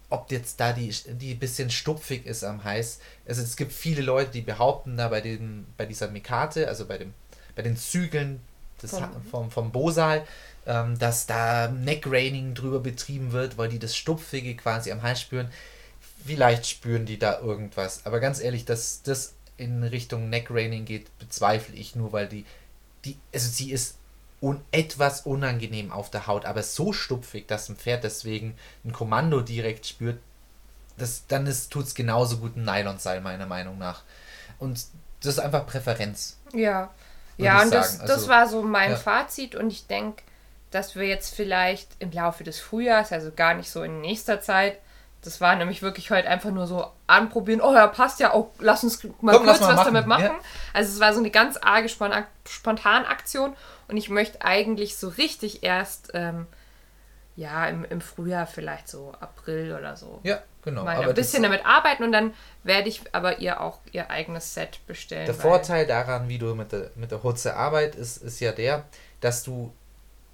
ob jetzt da die, die bisschen stupfig ist am Hals, also es gibt viele Leute, die behaupten da bei, dem, bei dieser Mikate, also bei dem bei den Zügeln des, vom, vom, vom Bosal, ähm, dass da Neckraining drüber betrieben wird, weil die das Stupfige quasi am Hals spüren. Vielleicht spüren die da irgendwas. Aber ganz ehrlich, dass das in Richtung Neckraining geht, bezweifle ich nur, weil die, die also sie ist un etwas unangenehm auf der Haut, aber so stupfig, dass ein Pferd deswegen ein Kommando direkt spürt, das, dann tut es genauso gut ein Nylonseil, meiner Meinung nach. Und das ist einfach Präferenz. Ja, ja, und das, also, das war so mein ja. Fazit und ich denke, dass wir jetzt vielleicht im Laufe des Frühjahrs, also gar nicht so in nächster Zeit, das war nämlich wirklich heute einfach nur so anprobieren, oh ja, passt ja, oh, lass uns mal Komm, kurz mal was machen. damit machen. Ja. Also es war so eine ganz arge Spontanaktion und ich möchte eigentlich so richtig erst ähm, ja, im, im Frühjahr vielleicht so April oder so. Ja, genau. Mal aber ein bisschen damit arbeiten und dann werde ich aber ihr auch ihr eigenes Set bestellen. Der Vorteil daran, wie du mit der, mit der Hutze arbeitest, ist, ist ja der, dass du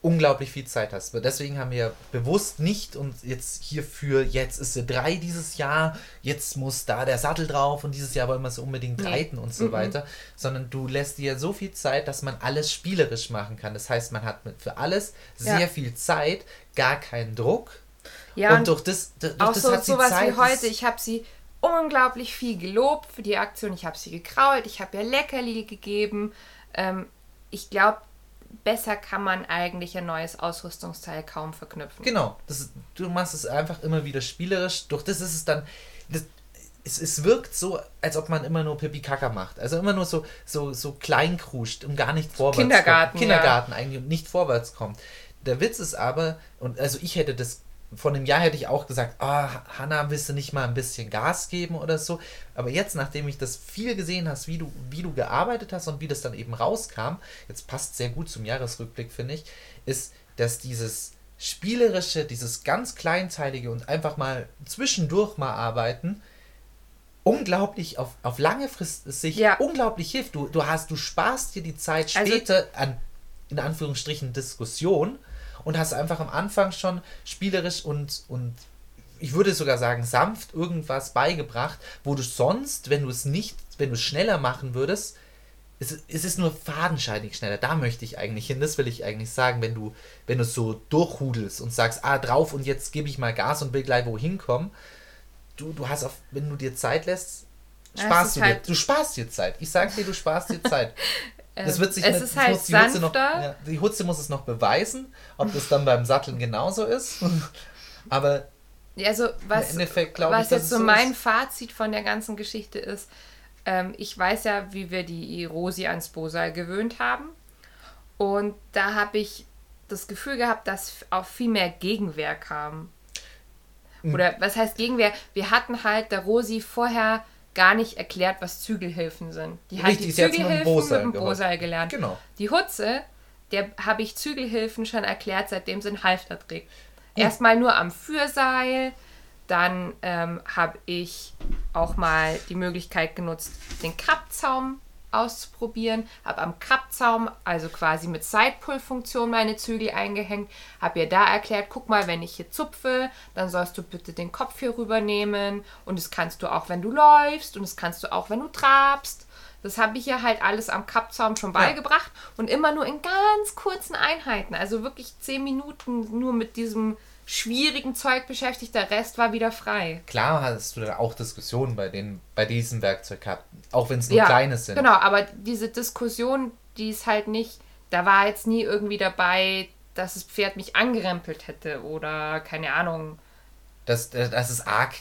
unglaublich viel Zeit hast. Deswegen haben wir bewusst nicht und jetzt hierfür, jetzt ist sie drei dieses Jahr, jetzt muss da der Sattel drauf und dieses Jahr wollen wir es unbedingt nee. reiten und so mhm. weiter, sondern du lässt dir so viel Zeit, dass man alles spielerisch machen kann. Das heißt, man hat für alles sehr ja. viel Zeit, gar keinen Druck. Ja, und, durch das, durch auch das so, hat sie sowas Zeit, wie heute, ich habe sie unglaublich viel gelobt für die Aktion. Ich habe sie gekrault, ich habe ihr Leckerli gegeben. Ähm, ich glaube, besser kann man eigentlich ein neues Ausrüstungsteil kaum verknüpfen. Genau, das, du machst es einfach immer wieder spielerisch. Durch das ist es dann. Das, es, es wirkt so, als ob man immer nur Pipi Kaka macht. Also immer nur so, so, so kleinkruscht und gar nicht vorwärts Kindergarten, kommt. Kindergarten ja. eigentlich und nicht vorwärts kommt. Der Witz ist aber, und also ich hätte das vor einem Jahr hätte ich auch gesagt, oh, Hanna, willst du nicht mal ein bisschen Gas geben oder so? Aber jetzt, nachdem ich das viel gesehen hast, wie du, wie du gearbeitet hast und wie das dann eben rauskam, jetzt passt sehr gut zum Jahresrückblick, finde ich, ist, dass dieses spielerische, dieses ganz kleinteilige und einfach mal zwischendurch mal arbeiten, unglaublich auf, auf lange Frist sich ja. unglaublich hilft. Du, du hast, du sparst dir die Zeit also später also, an in Anführungsstrichen Diskussion und hast einfach am Anfang schon spielerisch und, und ich würde sogar sagen, sanft irgendwas beigebracht, wo du sonst, wenn du es nicht, wenn du es schneller machen würdest, es, es ist nur fadenscheinig schneller. Da möchte ich eigentlich hin. Das will ich eigentlich sagen, wenn du, wenn du so durchhudelst und sagst, ah, drauf und jetzt gebe ich mal Gas und will gleich wohin kommen. Du, du hast auf, wenn du dir Zeit lässt, sparst du halt dir. Du sparst dir Zeit. Ich sag dir, du sparst dir Zeit. Das wird sich es nicht, ist halt die Hutze noch, ja, die Hutze muss es noch beweisen, ob das dann beim Satteln genauso ist. *laughs* Aber also was, im Endeffekt glaube ich, was jetzt so mein ist. Fazit von der ganzen Geschichte ist, ähm, ich weiß ja, wie wir die Rosi ans Bosal gewöhnt haben. Und da habe ich das Gefühl gehabt, dass auch viel mehr Gegenwehr kam. Oder was heißt Gegenwehr? Wir hatten halt der Rosi vorher gar nicht erklärt, was Zügelhilfen sind. Die hat Richtig, die sie hat's mit dem Zügelhilfen mit dem. Bosal gelernt. Genau. Die Hutze, der habe ich Zügelhilfen schon erklärt, seitdem sie einen Halfter trägt. Erstmal nur am Führseil, dann ähm, habe ich auch mal die Möglichkeit genutzt, den Krappzaum auszuprobieren, habe am Krappzaum, also quasi mit Sidepull-Funktion meine Zügel eingehängt, habe ihr da erklärt, guck mal, wenn ich hier zupfe, dann sollst du bitte den Kopf hier rübernehmen und das kannst du auch, wenn du läufst. Und das kannst du auch, wenn du trabst. Das habe ich ihr halt alles am Kappzaum schon beigebracht. Und immer nur in ganz kurzen Einheiten. Also wirklich zehn Minuten nur mit diesem schwierigen Zeug beschäftigt. Der Rest war wieder frei. Klar hast du da auch Diskussionen bei, den, bei diesem Werkzeug gehabt, auch wenn es nur kleine sind. Genau, aber diese Diskussion, die ist halt nicht, da war jetzt nie irgendwie dabei, dass das Pferd mich angerempelt hätte oder keine Ahnung. Dass, dass es arg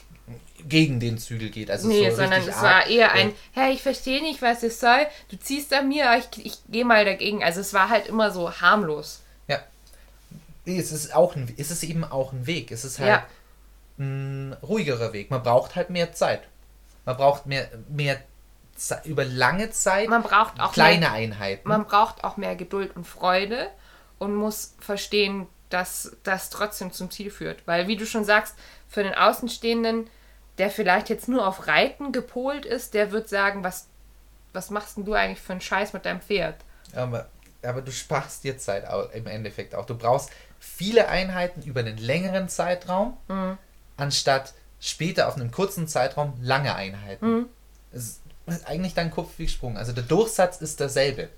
gegen den Zügel geht. Also Nee, so sondern es war eher ein, hey, ich verstehe nicht, was es soll, du ziehst an mir, ich, ich gehe mal dagegen. Also es war halt immer so harmlos. Es ist, auch ein, es ist eben auch ein Weg. Es ist halt Ja. ein ruhigerer Weg. Man braucht halt mehr Zeit. Man braucht mehr, mehr Ze über lange Zeit Man braucht auch kleine mehr, Einheiten. man braucht auch mehr Geduld und Freude und muss verstehen, dass das trotzdem zum Ziel führt. Weil, wie du schon sagst, für den Außenstehenden, der vielleicht jetzt nur auf Reiten gepolt ist, der wird sagen, was, was machst denn du eigentlich für einen Scheiß mit deinem Pferd? Aber, aber du sparst dir Zeit im Endeffekt auch. Du brauchst viele Einheiten über einen längeren Zeitraum, Mhm. anstatt später auf einem kurzen Zeitraum lange Einheiten. Mhm. Es ist eigentlich wie gesprungen. Also der Durchsatz ist derselbe.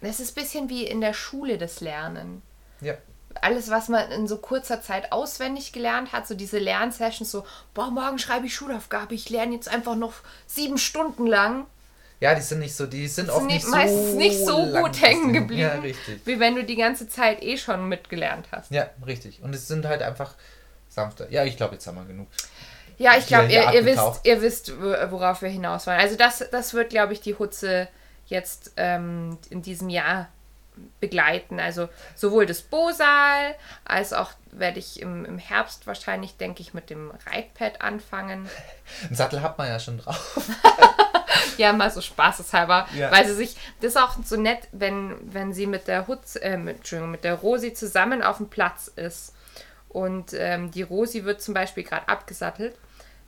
Das ist ein bisschen wie in der Schule das Lernen. Ja. Alles, was man in so kurzer Zeit auswendig gelernt hat, so diese Lernsessions, so, boah, morgen schreibe ich Schulaufgabe, ich lerne jetzt einfach noch sieben Stunden lang. Ja, die sind nicht so, die sind oft nicht- nicht so meistens nicht so gut hängen geblieben. Ja, richtig. Wie wenn du die ganze Zeit eh schon mitgelernt hast. Ja, richtig. Und es sind halt einfach sanfter. Ja, ich glaube, jetzt haben wir genug. Ja, ich glaube, ihr, ihr, wisst, ihr wisst, wo- worauf wir hinaus wollen. Also das, das wird, glaube ich, die Hutze jetzt ähm, in diesem Jahr begleiten. Also sowohl das Bosal, als auch werde ich im, im Herbst wahrscheinlich, denke ich, mit dem Reitpad anfangen. Einen Sattel hat man ja schon drauf. *laughs* *laughs* Ja, mal so spaßeshalber, Ja. weil sie sich, das ist auch so nett, wenn, wenn sie mit der Hutz, äh, mit, Entschuldigung, mit der Rosi zusammen auf dem Platz ist und ähm, die Rosi wird zum Beispiel gerade abgesattelt.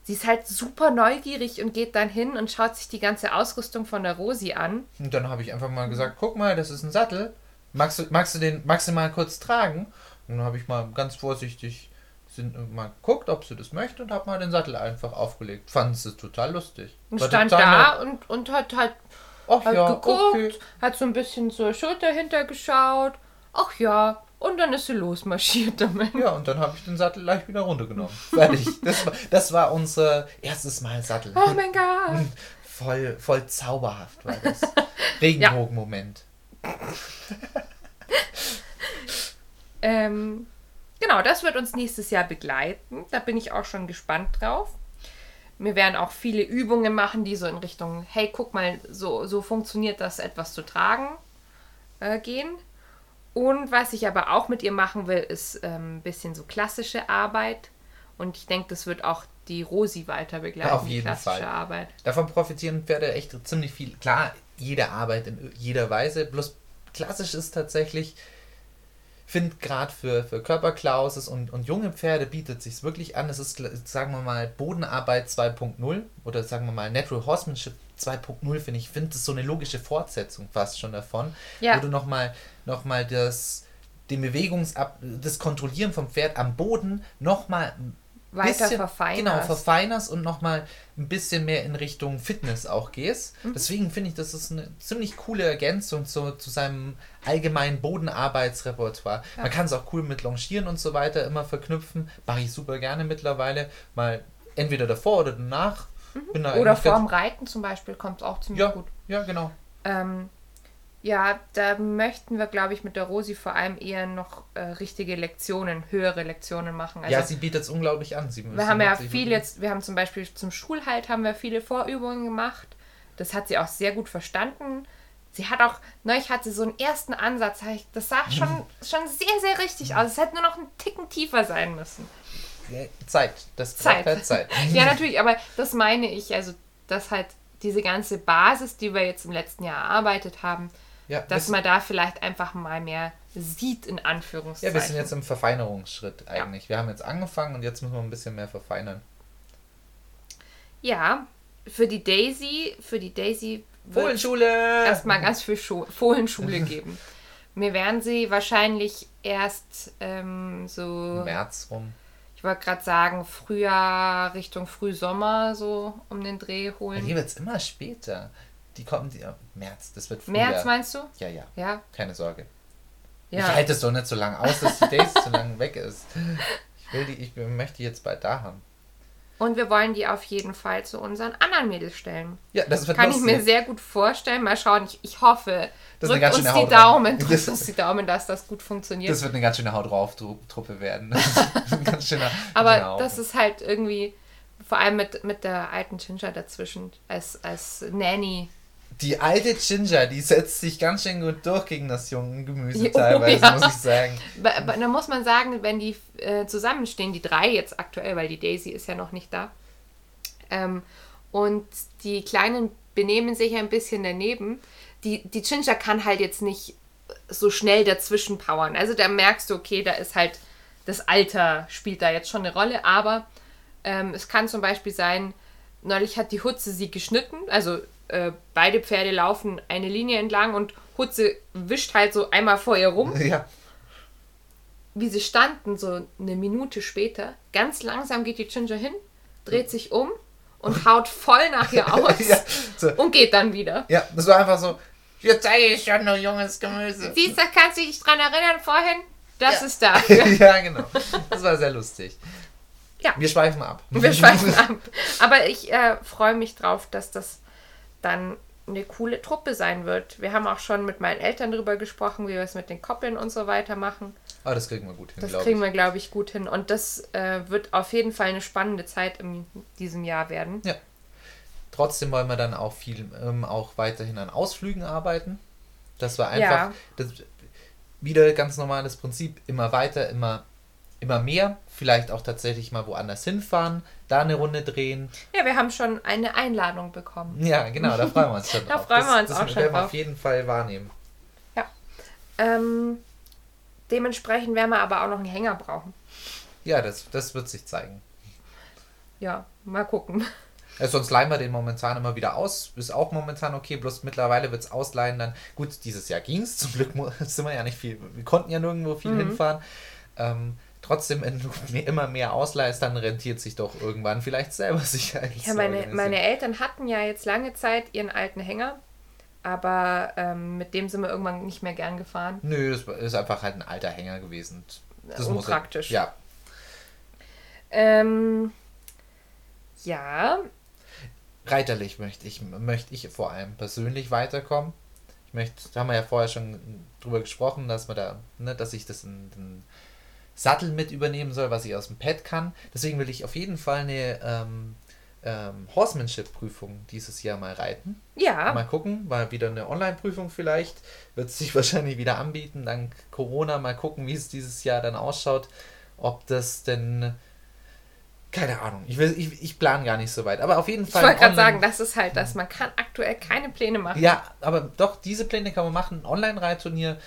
Sie ist halt super neugierig und geht dann hin und schaut sich die ganze Ausrüstung von der Rosi an. Und dann habe ich einfach mal gesagt, guck mal, das ist ein Sattel. Magst du, magst du den maximal kurz tragen? Und dann habe ich mal ganz vorsichtig sind, mal geguckt, ob sie das möchte und habe mal den Sattel einfach aufgelegt. Fand sie total lustig. Und War stand da und, und hat halt Ach hat ja, geguckt, okay. hat so ein bisschen zur Schulter hintergeschaut. Ach ja, und dann ist sie losmarschiert *laughs* damit. Ja, und dann habe ich den Sattel gleich wieder runtergenommen. *laughs* Fertig. Das war, das war unser erstes Mal Sattel. Oh mein Gott. *laughs* Voll, voll zauberhaft war das. Regenbogenmoment. Ähm, genau, das wird uns nächstes Jahr begleiten. Da bin ich auch schon gespannt drauf. Wir werden auch viele Übungen machen, die so in Richtung, hey, guck mal, so, so funktioniert das, etwas zu tragen, äh, gehen. Und was ich aber auch mit ihr machen will, ist ähm, ein bisschen so klassische Arbeit. Und ich denke, das wird auch die Rosi weiter begleiten, Auf jeden klassische Fall. Arbeit. Davon profitieren Pferde echt ziemlich viel. Klar, jede Arbeit in jeder Weise. Bloß klassisch ist tatsächlich, finde gerade für, für Körperklauses und, und junge Pferde bietet sich wirklich an. Es ist, sagen wir mal, Bodenarbeit 2.0 oder sagen wir mal Natural Horsemanship 2.0, finde ich. finde das so eine logische Fortsetzung fast schon davon. Ja. Wo du nochmal noch mal das, den Bewegungsab, das Kontrollieren vom Pferd am Boden nochmal Weiter verfeinerst. Genau, verfeinerst und nochmal ein bisschen mehr in Richtung Fitness auch gehst. Mhm. Deswegen finde ich, das ist eine ziemlich coole Ergänzung zu, zu seinem allgemeinen Bodenarbeitsrepertoire. Man kann es auch cool mit Longieren und so weiter immer verknüpfen. Mache ich super gerne mittlerweile. Mal entweder davor oder danach. Mhm. Oder vorm Reiten zum Beispiel kommt es auch ziemlich Ja, gut. ja, genau. Ähm, ja, da möchten wir, glaube ich, mit der Rosi vor allem eher noch äh, richtige Lektionen, höhere Lektionen machen. Also ja, sie bietet es unglaublich an. Sie, wir haben ja viel jetzt, wir haben zum Beispiel zum Schulhalt haben wir viele Vorübungen gemacht. Das hat sie auch sehr gut verstanden. Sie hat auch, neulich hat sie so einen ersten Ansatz, das sah schon, *laughs* schon sehr, sehr richtig aus. Es hätte nur noch einen Ticken tiefer sein müssen. Zeit. Das Zeit. halt Zeit. *laughs* *laughs* ja, natürlich, aber das meine ich, also, dass halt diese ganze Basis, die wir jetzt im letzten Jahr erarbeitet haben, Ja, dass man da vielleicht einfach mal mehr sieht, in Anführungszeichen. ja, wir sind jetzt im Verfeinerungsschritt eigentlich. Wir haben jetzt angefangen und jetzt müssen wir ein bisschen mehr verfeinern. Ja, für die Daisy, für die Daisy Fohlenschule! erstmal ganz viel Schu Fohlenschule *laughs* geben. Mir werden sie wahrscheinlich erst ähm, so, März rum. ich wollte gerade sagen, Frühjahr Richtung Frühsommer so um den Dreh holen. dir wird es immer später. Die kommen die, März, das wird früher. März meinst du? Ja, ja, Ja, keine Sorge. ja. Ich halte es doch nicht so lange aus, dass die Daisy so lange weg ist. Ich will die, ich möchte die jetzt bald da haben. Und wir wollen die auf jeden Fall zu unseren anderen Mädels stellen. Ja, das wird Kann ich lustig. mir sehr gut vorstellen. Mal schauen. Ich, ich hoffe, Das drückt uns die. Daumen, drückt uns die Daumen, dass das gut funktioniert. Das wird eine ganz schöne Haut drauf Truppe werden. *laughs* ganz schöner, Aber Haufen. das ist halt irgendwie, vor allem mit, mit der alten Ginger dazwischen, als, als Nanny. Die alte Ginger, die setzt sich ganz schön gut durch gegen das junge Gemüse Oh, teilweise, ja. muss ich sagen. *laughs* Da muss man sagen, wenn die äh, zusammenstehen, die drei jetzt aktuell, weil die Daisy ist ja noch nicht da. Ähm, und die Kleinen benehmen sich ein bisschen daneben. Die, die Ginger kann halt jetzt nicht so schnell dazwischen powern. Also da merkst du, okay, da ist halt das Alter spielt da jetzt schon eine Rolle, aber ähm, es kann zum Beispiel sein, neulich hat die Hutze sie geschnitten, also äh, beide Pferde laufen eine Linie entlang und Hutze wischt halt so einmal vor ihr rum Ja, wie sie standen, so eine Minute später, ganz langsam geht die Ginger hin, dreht sich um und *laughs* haut voll nach ihr *laughs* aus ja, so, und geht dann wieder. ja, das war einfach so, jetzt zeige ich schon nur junges Gemüse. Siehst du, kannst du dich dran erinnern vorhin? Das Ja. ist dafür. *laughs* ja, genau. Das war sehr lustig. Ja. Wir schweifen ab. Wir schweifen ab. Aber ich äh, freue mich drauf, dass das dann eine coole Truppe sein wird. Wir haben auch schon mit meinen Eltern darüber gesprochen, wie wir es mit den Koppeln und so weiter machen. Aber das kriegen wir gut hin, Das kriegen ich. wir, glaube ich, gut hin. Und das äh, wird auf jeden Fall eine spannende Zeit in diesem Jahr werden. Trotzdem wollen wir dann auch viel, ähm, auch weiterhin an Ausflügen arbeiten. Das war Ja. einfach das, wieder ganz normales Prinzip. Immer weiter, immer, immer mehr. Vielleicht auch tatsächlich mal woanders hinfahren, da eine Runde drehen. Ja, wir haben schon eine Einladung bekommen. Ja, genau, da freuen wir uns *laughs* schon Da drauf. freuen das, wir uns das auch schon werden wir drauf. auf jeden Fall wahrnehmen. Ähm, dementsprechend werden wir aber auch noch einen Hänger brauchen. Ja, das, das wird sich zeigen. Ja, mal gucken. Ja, sonst leihen wir den momentan immer wieder aus. Ist auch momentan okay, bloß mittlerweile wird es ausleihen dann. Gut, dieses Jahr ging es. Zum Glück *laughs* sind wir ja nicht viel. Wir konnten ja nirgendwo viel Mhm. hinfahren. Ähm, trotzdem, wenn du mir immer mehr ausleihst, dann rentiert sich doch irgendwann vielleicht selber Sicherheit. Ja, meine, meine Eltern hatten ja jetzt lange Zeit ihren alten Hänger, aber ähm, mit dem sind wir irgendwann nicht mehr gern gefahren. Nö, das ist einfach halt ein alter Hänger gewesen. Das muss Unpraktisch. Ja, Ähm, ja, reiterlich möchte ich, möchte ich vor allem persönlich weiterkommen. Ich möchte, da haben wir ja vorher schon drüber gesprochen, dass man da, ne, dass ich das in den Sattel mit übernehmen soll, was ich aus dem Pad kann. Deswegen will ich auf jeden Fall eine ähm, ähm, Horsemanship-Prüfung dieses Jahr mal reiten. ja, Mal gucken, mal wieder eine Online-Prüfung vielleicht. Wird sich *laughs* wahrscheinlich wieder anbieten, dank Corona. Mal gucken, wie es dieses Jahr dann ausschaut. Ob das denn. Keine Ahnung. Ich, will, ich, ich plane gar nicht so weit. Aber auf jeden ich Fall. wollte gerade sagen, das ist halt das. Man kann aktuell keine Pläne machen. Ja, aber doch, diese Pläne kann man machen. Ein Online-Reitturnier,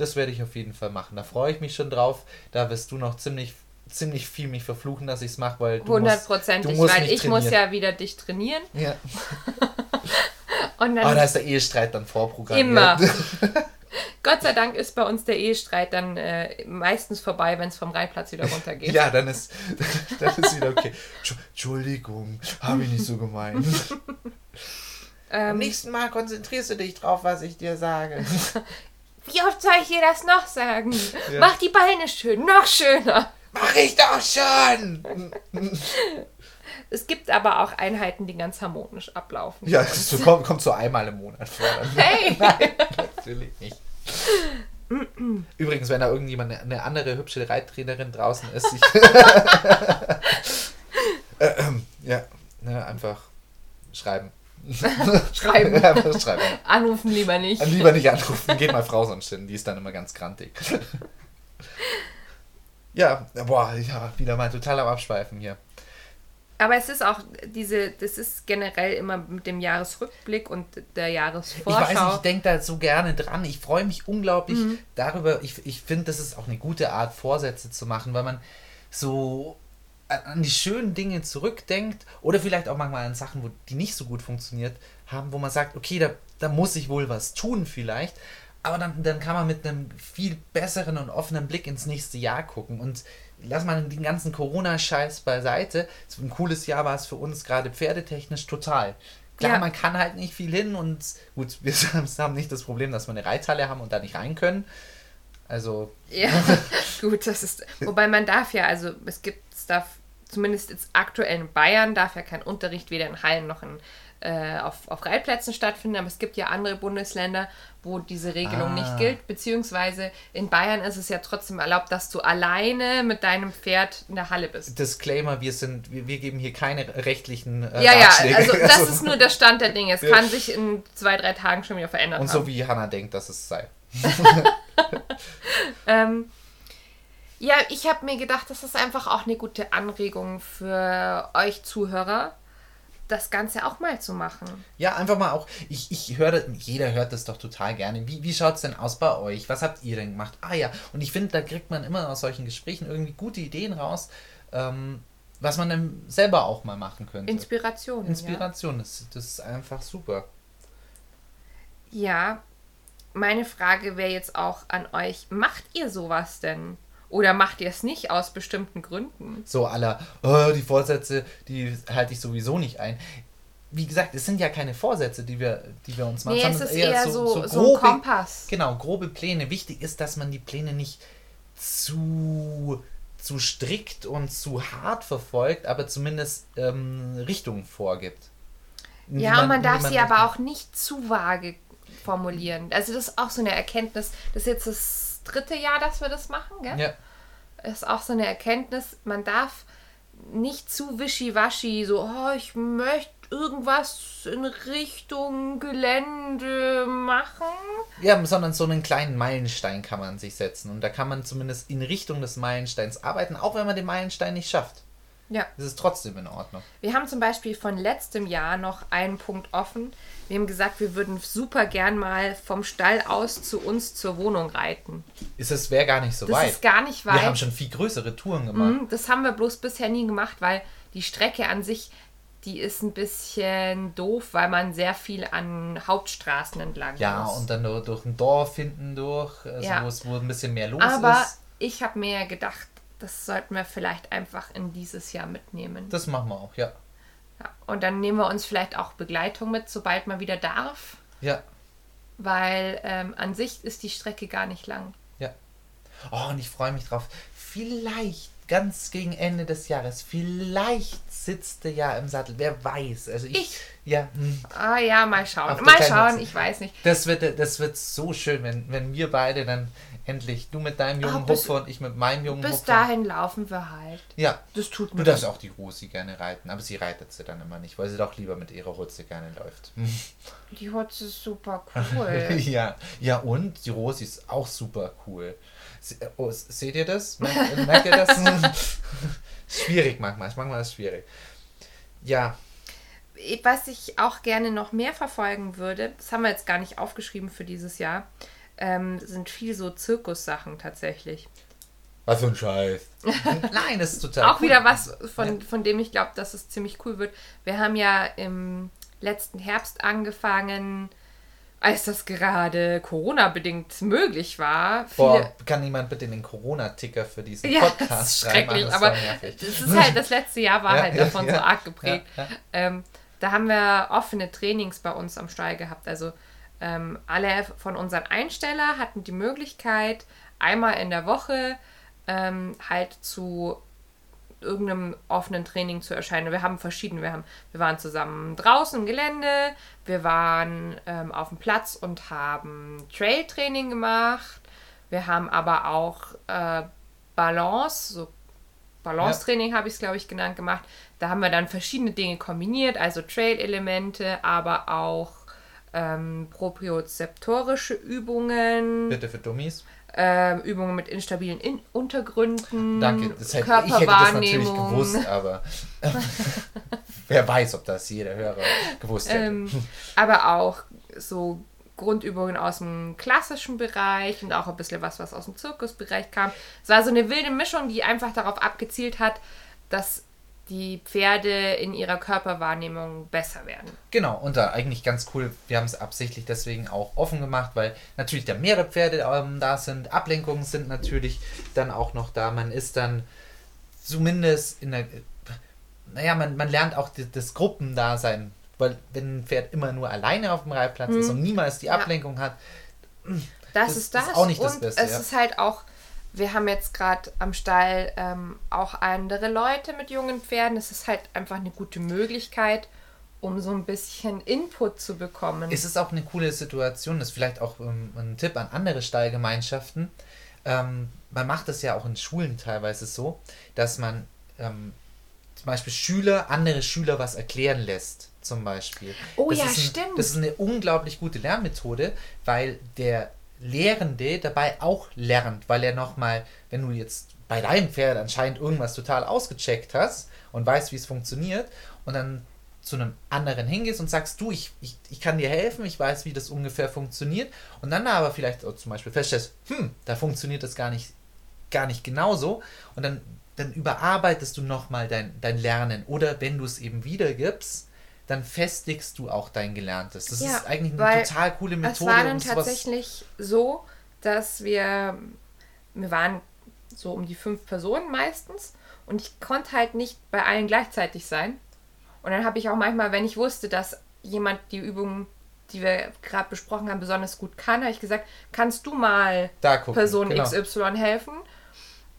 das werde ich auf jeden Fall machen. Da freue ich mich schon drauf. Da wirst du noch ziemlich, ziemlich viel mich verfluchen, dass ich es mache, weil du Hundertprozentig, weil ich muss trainieren. ja wieder dich trainieren. Ja. *laughs* Und dann Aber da ist der Ehestreit dann vorprogrammiert. Immer. *laughs* Gott sei Dank ist bei uns der Ehestreit dann äh, meistens vorbei, wenn es vom Reitplatz wieder runtergeht. Ja, dann ist, *laughs* dann ist wieder okay. Tschu- Entschuldigung, habe ich nicht so gemeint. Am ähm, nächsten Mal konzentrierst du dich drauf, was ich dir sage. Wie oft soll ich dir das noch sagen? Ja. Mach die Beine schön, noch schöner. Mach ich doch schon! Es gibt aber auch Einheiten, die ganz harmonisch ablaufen. Ja, das kommt, kommt so einmal im Monat vor. *laughs* Hey! Nein, *laughs* natürlich nicht. Übrigens, wenn da irgendjemand eine, eine andere hübsche Reittrainerin draußen ist, ich *laughs* äh, ähm, ja, ne, einfach schreiben. *laughs* Schreiben. einfach schreiben. Anrufen lieber nicht. Lieber nicht anrufen, geht mal Frau sonst hin, die ist dann immer ganz grantig. *laughs* Ja, boah, ja, wieder mal total am Abschweifen hier. Aber es ist auch diese, das ist generell immer mit dem Jahresrückblick und der Jahresvorschau. Ich weiß nicht, ich denke da so gerne dran. Ich freue mich unglaublich mhm. darüber. Ich, ich finde, das ist auch eine gute Art, Vorsätze zu machen, weil man so an die schönen Dinge zurückdenkt oder vielleicht auch manchmal an Sachen, wo die nicht so gut funktioniert haben, wo man sagt, okay, da, da muss ich wohl was tun vielleicht. Aber dann, dann kann man mit einem viel besseren und offenen Blick ins nächste Jahr gucken. Und lass mal den ganzen Corona-Scheiß beiseite. Ein cooles Jahr war es für uns gerade pferdetechnisch total. Klar, ja. man kann halt nicht viel hin und gut, wir *laughs* haben nicht das Problem, dass wir eine Reithalle haben und da nicht rein können. Also. Ja, *laughs* gut, das ist. Wobei man darf ja, also es gibt, es darf zumindest jetzt aktuell in Bayern, darf ja kein Unterricht weder in Hallen noch in, äh, auf, auf Reitplätzen stattfinden, aber es gibt ja andere Bundesländer, wo diese Regelung ah. nicht gilt, beziehungsweise in Bayern ist es ja trotzdem erlaubt, dass du alleine mit deinem Pferd in der Halle bist. Disclaimer, wir sind, wir, wir geben hier keine rechtlichen äh, Ja, Ratschläge. ja, also *laughs* das ist nur der Stand der Dinge. Es kann sich in zwei, drei Tagen schon wieder verändern. Und haben. so wie Hannah denkt, dass es sei. *laughs* *laughs* ähm, ja, ich habe mir gedacht, das ist einfach auch eine gute Anregung für euch Zuhörer, das Ganze auch mal zu machen. Ja, einfach mal auch, ich, ich höre, jeder hört das doch total gerne. Wie, wie schaut es denn aus bei euch? Was habt ihr denn gemacht? Ah ja, und ich finde, da kriegt man immer aus solchen Gesprächen irgendwie gute Ideen raus, ähm, was man dann selber auch mal machen könnte. Inspiration. Inspiration, ja. das, das ist einfach super. Ja, meine Frage wäre jetzt auch an euch, macht ihr sowas denn? Oder macht ihr es nicht aus bestimmten Gründen? So aller, oh, die Vorsätze, die halte ich sowieso nicht ein. Wie gesagt, es sind ja keine Vorsätze, die wir, die wir uns machen, nee, es ist eher, eher so, so, so, grobe, so ein Kompass. Genau, grobe Pläne. Wichtig ist, dass man die Pläne nicht zu, zu strikt und zu hart verfolgt, aber zumindest ähm, Richtungen vorgibt. Ja, man, und man darf man sie aber auch nicht zu vage formulieren. Also das ist auch so eine Erkenntnis. Das ist jetzt das dritte Jahr, dass wir das machen, gell? Ja. Ist auch so eine Erkenntnis, man darf nicht zu wischiwaschi, so, oh, ich möchte irgendwas in Richtung Gelände machen. Ja, sondern so einen kleinen Meilenstein kann man sich setzen. Und da kann man zumindest in Richtung des Meilensteins arbeiten, auch wenn man den Meilenstein nicht schafft. Ja. Das ist trotzdem in Ordnung. Wir haben zum Beispiel von letztem Jahr noch einen Punkt offen. Wir haben gesagt, wir würden super gern mal vom Stall aus zu uns zur Wohnung reiten. Ist es wäre gar nicht so das weit. Das ist gar nicht weit. Wir haben schon viel größere Touren gemacht. Mhm, das haben wir bloß bisher nie gemacht, weil die Strecke an sich, die ist ein bisschen doof, weil man sehr viel an Hauptstraßen entlang ja, muss. Ja, und dann durch, durch ein Dorf hinten durch, also ja. wo es wo ein bisschen mehr los Aber ist. Aber ich habe mir gedacht, das sollten wir vielleicht einfach in dieses Jahr mitnehmen. Das machen wir auch, ja. Ja. Und dann nehmen wir uns vielleicht auch Begleitung mit, sobald man wieder darf. Ja. Weil ähm, an sich ist die Strecke gar nicht lang. Ja. Oh, und ich freue mich drauf. Vielleicht ganz gegen Ende des Jahres, vielleicht sitzt er ja im Sattel. Wer weiß. Also ich. ich? Ja. Hm. Ah ja, mal schauen. Mal schauen, ich weiß nicht. Das wird, das wird so schön, wenn, wenn wir beide dann endlich. Du mit deinem jungen oh, Hupfer und ich mit meinem jungen bis Hupfer. Bis dahin laufen wir halt. Ja. Das tut mir Du darfst auch die Rosi gerne reiten, aber sie reitet sie dann immer nicht, weil sie doch lieber mit ihrer Hutze gerne läuft. Die Hutze ist super *laughs* cool. ja. Ja, und die Rosi ist auch super cool. Oh, seht ihr das? Merkt, merkt ihr das? *laughs* schwierig manchmal. Manchmal ist es schwierig. Ja. Was ich auch gerne noch mehr verfolgen würde, das haben wir jetzt gar nicht aufgeschrieben für dieses Jahr, ähm, sind viel so Zirkussachen tatsächlich. Was für ein Scheiß. *laughs* Nein, das ist total Auch cool. wieder was, von, ja. von dem ich glaube, dass es ziemlich cool wird. Wir haben ja im letzten Herbst angefangen, als das gerade Corona-bedingt möglich war. Boah, kann jemand bitte den Corona-Ticker für diesen ja, Podcast *laughs* das ist schrecklich, das aber das ist halt, das letzte Jahr war ja, halt davon *laughs* ja, so arg geprägt. Ähm, da haben wir offene Trainings bei uns am Stall gehabt. Also ähm, alle von unseren Einsteller hatten die Möglichkeit, einmal in der Woche ähm, halt zu irgendeinem offenen Training zu erscheinen. Wir haben verschiedene. Wir, haben, wir waren zusammen draußen im Gelände, wir waren ähm, auf dem Platz und haben Trail-Training gemacht. Wir haben aber auch äh, Balance, so Balance-Training ja. habe ich es, glaube ich, genannt, gemacht. Da haben wir dann verschiedene Dinge kombiniert, also Trail-Elemente, aber auch ähm, propriozeptorische Übungen. Bitte für Dummies. Ähm, Übungen mit instabilen In Untergründen, Danke, das hätte, ich hätte das natürlich gewusst, aber *laughs* wer weiß, ob das jeder Hörer gewusst hätte. Ähm, aber auch so Grundübungen aus dem klassischen Bereich und auch ein bisschen was, was aus dem Zirkusbereich kam. Es war so eine wilde Mischung, die einfach darauf abgezielt hat, dass die Pferde in ihrer Körperwahrnehmung besser werden. Genau, und da eigentlich ganz cool, wir haben es absichtlich deswegen auch offen gemacht, weil natürlich da mehrere Pferde ähm, da sind, Ablenkungen sind natürlich dann auch noch da. Man ist dann zumindest in der, naja, man, man lernt auch das, das Gruppendasein, weil wenn ein Pferd immer nur alleine auf dem Reitplatz hm. ist und niemals die Ablenkung ja. hat, das, das, ist das. Ist auch nicht das Beste. Es ja. ist halt auch wir haben jetzt gerade am Stall ähm, auch andere Leute mit jungen Pferden. Es ist halt einfach eine gute Möglichkeit, um so ein bisschen Input zu bekommen. Es ist auch eine coole Situation, das ist vielleicht auch ähm, ein Tipp an andere Stallgemeinschaften. Ähm, man macht das ja auch in Schulen teilweise so, dass man ähm, zum Beispiel Schüler, andere Schüler was erklären lässt. Zum Beispiel. Oh das ja, ein, stimmt. Das ist eine unglaublich gute Lernmethode, weil der Lehrende dabei auch lernt, weil er nochmal, wenn du jetzt bei deinem Pferd anscheinend irgendwas total ausgecheckt hast und weißt, wie es funktioniert und dann zu einem anderen hingehst und sagst, du, ich, ich, ich kann dir helfen, ich weiß, wie das ungefähr funktioniert und dann aber vielleicht zum Beispiel feststellst, hm, da funktioniert das gar nicht, gar nicht genauso und dann, dann überarbeitest du nochmal dein, dein Lernen oder wenn du es eben wiedergibst, dann festigst du auch dein Gelerntes. Das ja, ist eigentlich eine total coole Methode. Es war dann tatsächlich so, dass wir, wir waren so um die fünf Personen meistens und ich konnte halt nicht bei allen gleichzeitig sein. Und dann habe ich auch manchmal, wenn ich wusste, dass jemand die Übung, die wir gerade besprochen haben, besonders gut kann, habe ich gesagt, kannst du mal Person genau. XY helfen?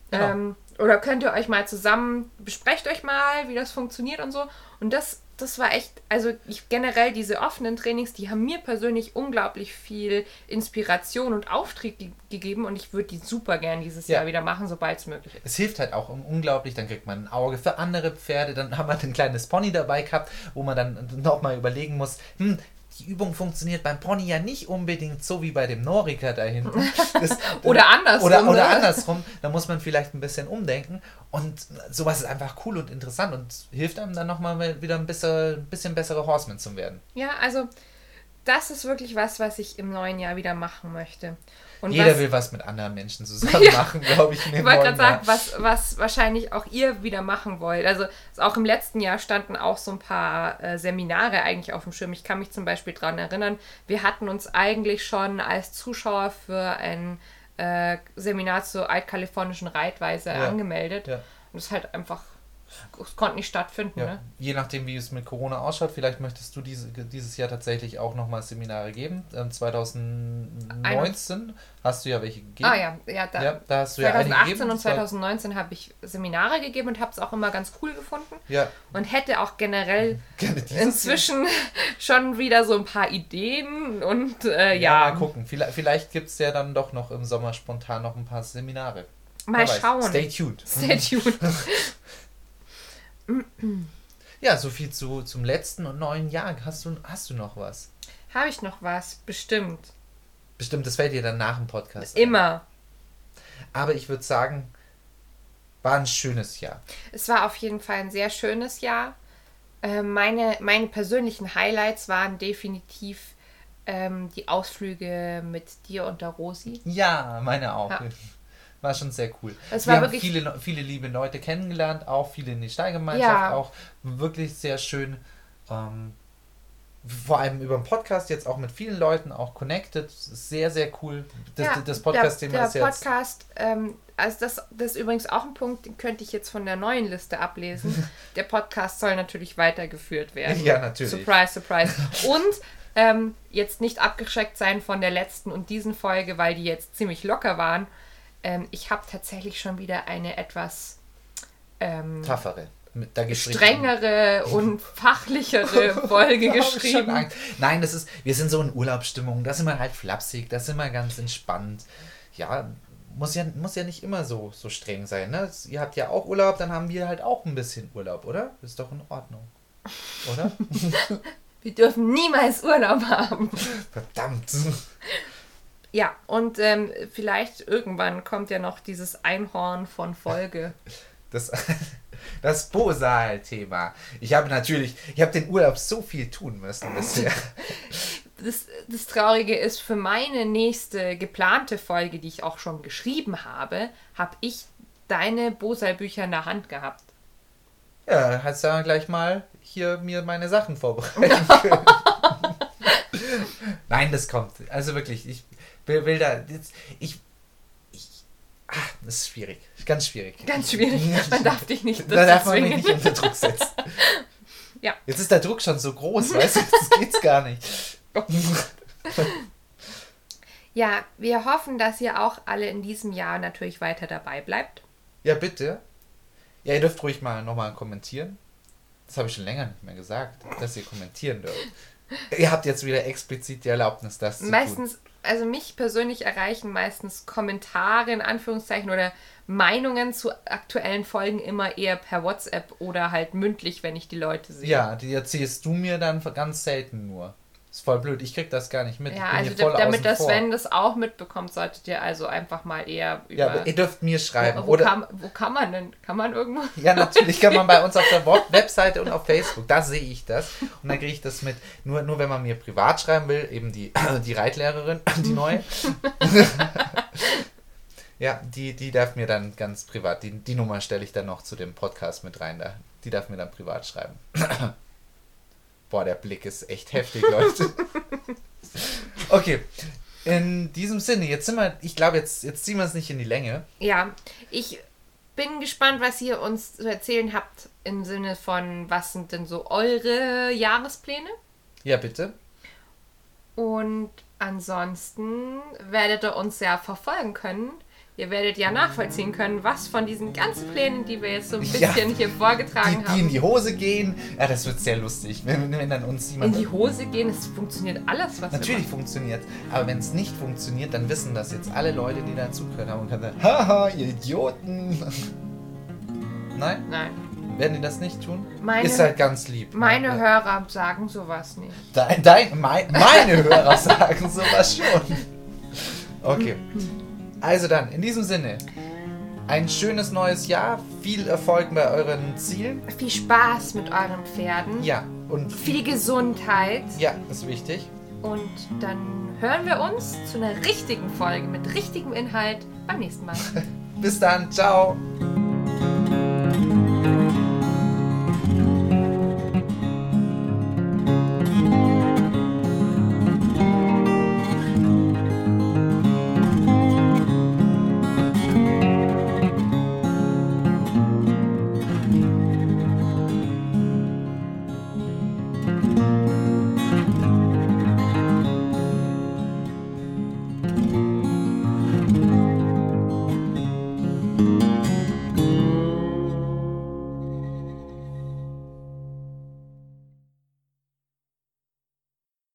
Genau. Ähm, oder könnt ihr euch mal zusammen, besprecht euch mal, wie das funktioniert und so. Und das das war echt, also ich, generell diese offenen Trainings, die haben mir persönlich unglaublich viel Inspiration und Auftrieb ge gegeben und ich würde die super gern dieses ja. Jahr wieder machen, sobald es möglich ist. Es hilft halt auch unglaublich, dann kriegt man ein Auge für andere Pferde, dann *laughs* haben wir ein kleines Pony dabei gehabt, wo man dann nochmal überlegen muss, hm, die Übung funktioniert beim Pony ja nicht unbedingt so wie bei dem Norika da hinten. *laughs* Das, *laughs* oder andersrum. Oder, oder andersrum. Da muss man vielleicht ein bisschen umdenken. Und sowas ist einfach cool und interessant und hilft einem dann nochmal wieder ein bisschen, ein bisschen bessere Horsemen zu werden. Ja, also das ist wirklich was, was ich im neuen Jahr wieder machen möchte. Und Jeder was, will was mit anderen Menschen *laughs* zusammen ja, machen, glaube ich. ich wollte gerade sagen, was, was wahrscheinlich auch ihr wieder machen wollt. Also auch im letzten Jahr standen auch so ein paar äh, Seminare eigentlich auf dem Schirm. Ich kann mich zum Beispiel daran erinnern, wir hatten uns eigentlich schon als Zuschauer für ein äh, Seminar zur altkalifornischen Reitweise ja. angemeldet. Ja. Und das ist halt einfach es konnte nicht stattfinden. Ja. Ne? Je nachdem, wie es mit Corona ausschaut, vielleicht möchtest du diese, dieses Jahr tatsächlich auch nochmal Seminare geben. Ähm, 2019 hast du ja welche gegeben. Ah ja, ja, da, ja, da hast du 2018 ja gegeben. und 2019 habe ich Seminare gegeben und habe es auch immer ganz cool gefunden. Ja. Und hätte auch generell *laughs* inzwischen Jahr. *laughs* schon wieder so ein paar Ideen und äh, ja, ja. Mal gucken, vielleicht, vielleicht gibt es ja dann doch noch im Sommer spontan noch ein paar Seminare. Mal schauen. Stay tuned. Stay tuned. *laughs* *clears throat* ja, so viel zu, zum letzten und neuen Jahr. Hast du, hast du noch was? Habe ich noch was? Bestimmt. Bestimmt, das fällt dir dann nach dem Podcast. Immer. Ein. Aber ich würde sagen, war ein schönes Jahr. Es war auf jeden Fall ein sehr schönes Jahr. Äh, meine, meine persönlichen Highlights waren definitiv ähm, die Ausflüge mit dir und der Rosi. Ja, meine auch. Ja war schon sehr cool. Es Wir haben viele, viele liebe Leute kennengelernt, auch viele in die Steigemeinschaft, ja. auch wirklich sehr schön. Ähm, vor allem über den Podcast jetzt auch mit vielen Leuten auch connected. Sehr, sehr cool. Das, ja, das Podcast-Thema ist jetzt. Podcast, ähm, also das, das ist übrigens auch ein Punkt, den könnte ich jetzt von der neuen Liste ablesen. *laughs* der Podcast soll natürlich weitergeführt werden. Ja, natürlich. Surprise, surprise. Und ähm, jetzt nicht abgeschreckt sein von der letzten und diesen Folge, weil die jetzt ziemlich locker waren. Ähm, ich habe tatsächlich schon wieder eine etwas ähm, toughere, strengere und *laughs* fachlichere Folge geschrieben. Nein, das ist, wir sind so in Urlaubsstimmung, da sind wir halt flapsig, da sind wir ganz entspannt. Ja, muss ja, muss ja nicht immer so, so streng sein. Ne? Ihr habt ja auch Urlaub, dann haben wir halt auch ein bisschen Urlaub, oder? Ist doch in Ordnung. Oder? *laughs* wir dürfen niemals Urlaub haben. Verdammt. *laughs* Ja, und ähm, vielleicht irgendwann kommt ja noch dieses Einhorn von Folge. *laughs* Das, *laughs* das Bosal-Thema. Ich habe natürlich, ich habe den Urlaub so viel tun müssen bisher. *laughs* Das, das Traurige ist, für meine nächste geplante Folge, die ich auch schon geschrieben habe, habe ich deine Bosal-Bücher in der Hand gehabt. Ja, hast du ja gleich mal hier mir meine Sachen vorbereiten können. Nein, das kommt. Also wirklich, ich will, da jetzt, ich, ich, ah, das ist schwierig, ganz schwierig. Ganz schwierig. *laughs* Man darf dich nicht Da darf man mich nicht unter Druck setzen. *laughs* Ja. Jetzt ist der Druck schon so groß, weißt du, das geht's gar nicht. *laughs* Ja, wir hoffen, dass ihr auch alle in diesem Jahr natürlich weiter dabei bleibt. Ja, bitte. Ja, ihr dürft ruhig mal nochmal kommentieren. Das habe ich schon länger nicht mehr gesagt, dass ihr kommentieren dürft. Ihr habt jetzt wieder explizit die Erlaubnis, das zu tun. Meistens, also mich persönlich erreichen meistens Kommentare in Anführungszeichen oder Meinungen zu aktuellen Folgen immer eher per WhatsApp oder halt mündlich, wenn ich die Leute sehe. Ja, die erzählst du mir dann ganz selten nur. Ist voll blöd, ich krieg das gar nicht mit. Ja, also damit vor. Sven das auch mitbekommt, solltet ihr also einfach mal eher über. Ja, aber ihr dürft mir schreiben. wo, wo, oder, kann, wo kann man denn? Kann man irgendwo? *laughs* Ja, natürlich kann man bei *laughs* uns auf der Webseite und auf Facebook, da sehe ich das. Und dann kriege ich das mit. Nur, nur wenn man mir privat schreiben will, eben die, *clears throat* die Reitlehrerin, *clears throat* die neue. *laughs* ja, die, die darf mir dann ganz privat, die, die Nummer stelle ich dann noch zu dem Podcast mit rein. Da. Die darf mir dann privat schreiben. *clears throat* Boah, der Blick ist echt heftig, Leute. *laughs* Okay. In diesem Sinne, jetzt sind wir, ich glaube, jetzt, jetzt ziehen wir es nicht in die Länge. Ja, ich bin gespannt, was ihr uns zu erzählen habt im Sinne von, was sind denn so eure Jahrespläne? Ja, bitte. Und ansonsten werdet ihr uns ja verfolgen können. Ihr werdet ja nachvollziehen können, was von diesen ganzen Plänen, die wir jetzt so ein Ja. bisschen hier vorgetragen die, die haben, in die Hose gehen. Ja, das wird sehr lustig, wenn, wenn dann uns in jemand. die Hose gehen. Es funktioniert alles, was Natürlich funktioniert, aber wenn es nicht funktioniert, dann wissen das jetzt alle Leute, die da zugehört haben und können sagen, haha, ihr Idioten. *laughs* Nein. Nein. werden die das nicht tun? Meine- Ist halt ganz lieb. Meine Ja. Hörer sagen sowas nicht. Dein, dein, mein, meine Hörer *laughs* sagen sowas schon. Okay. *laughs* Also dann, in diesem Sinne, ein schönes neues Jahr, viel Erfolg bei euren Zielen. Viel Spaß mit euren Pferden. Ja, und Viel Gesundheit. ja, ist wichtig. Und dann hören wir uns zu einer richtigen Folge mit richtigem Inhalt beim nächsten Mal. *laughs* Bis dann, ciao.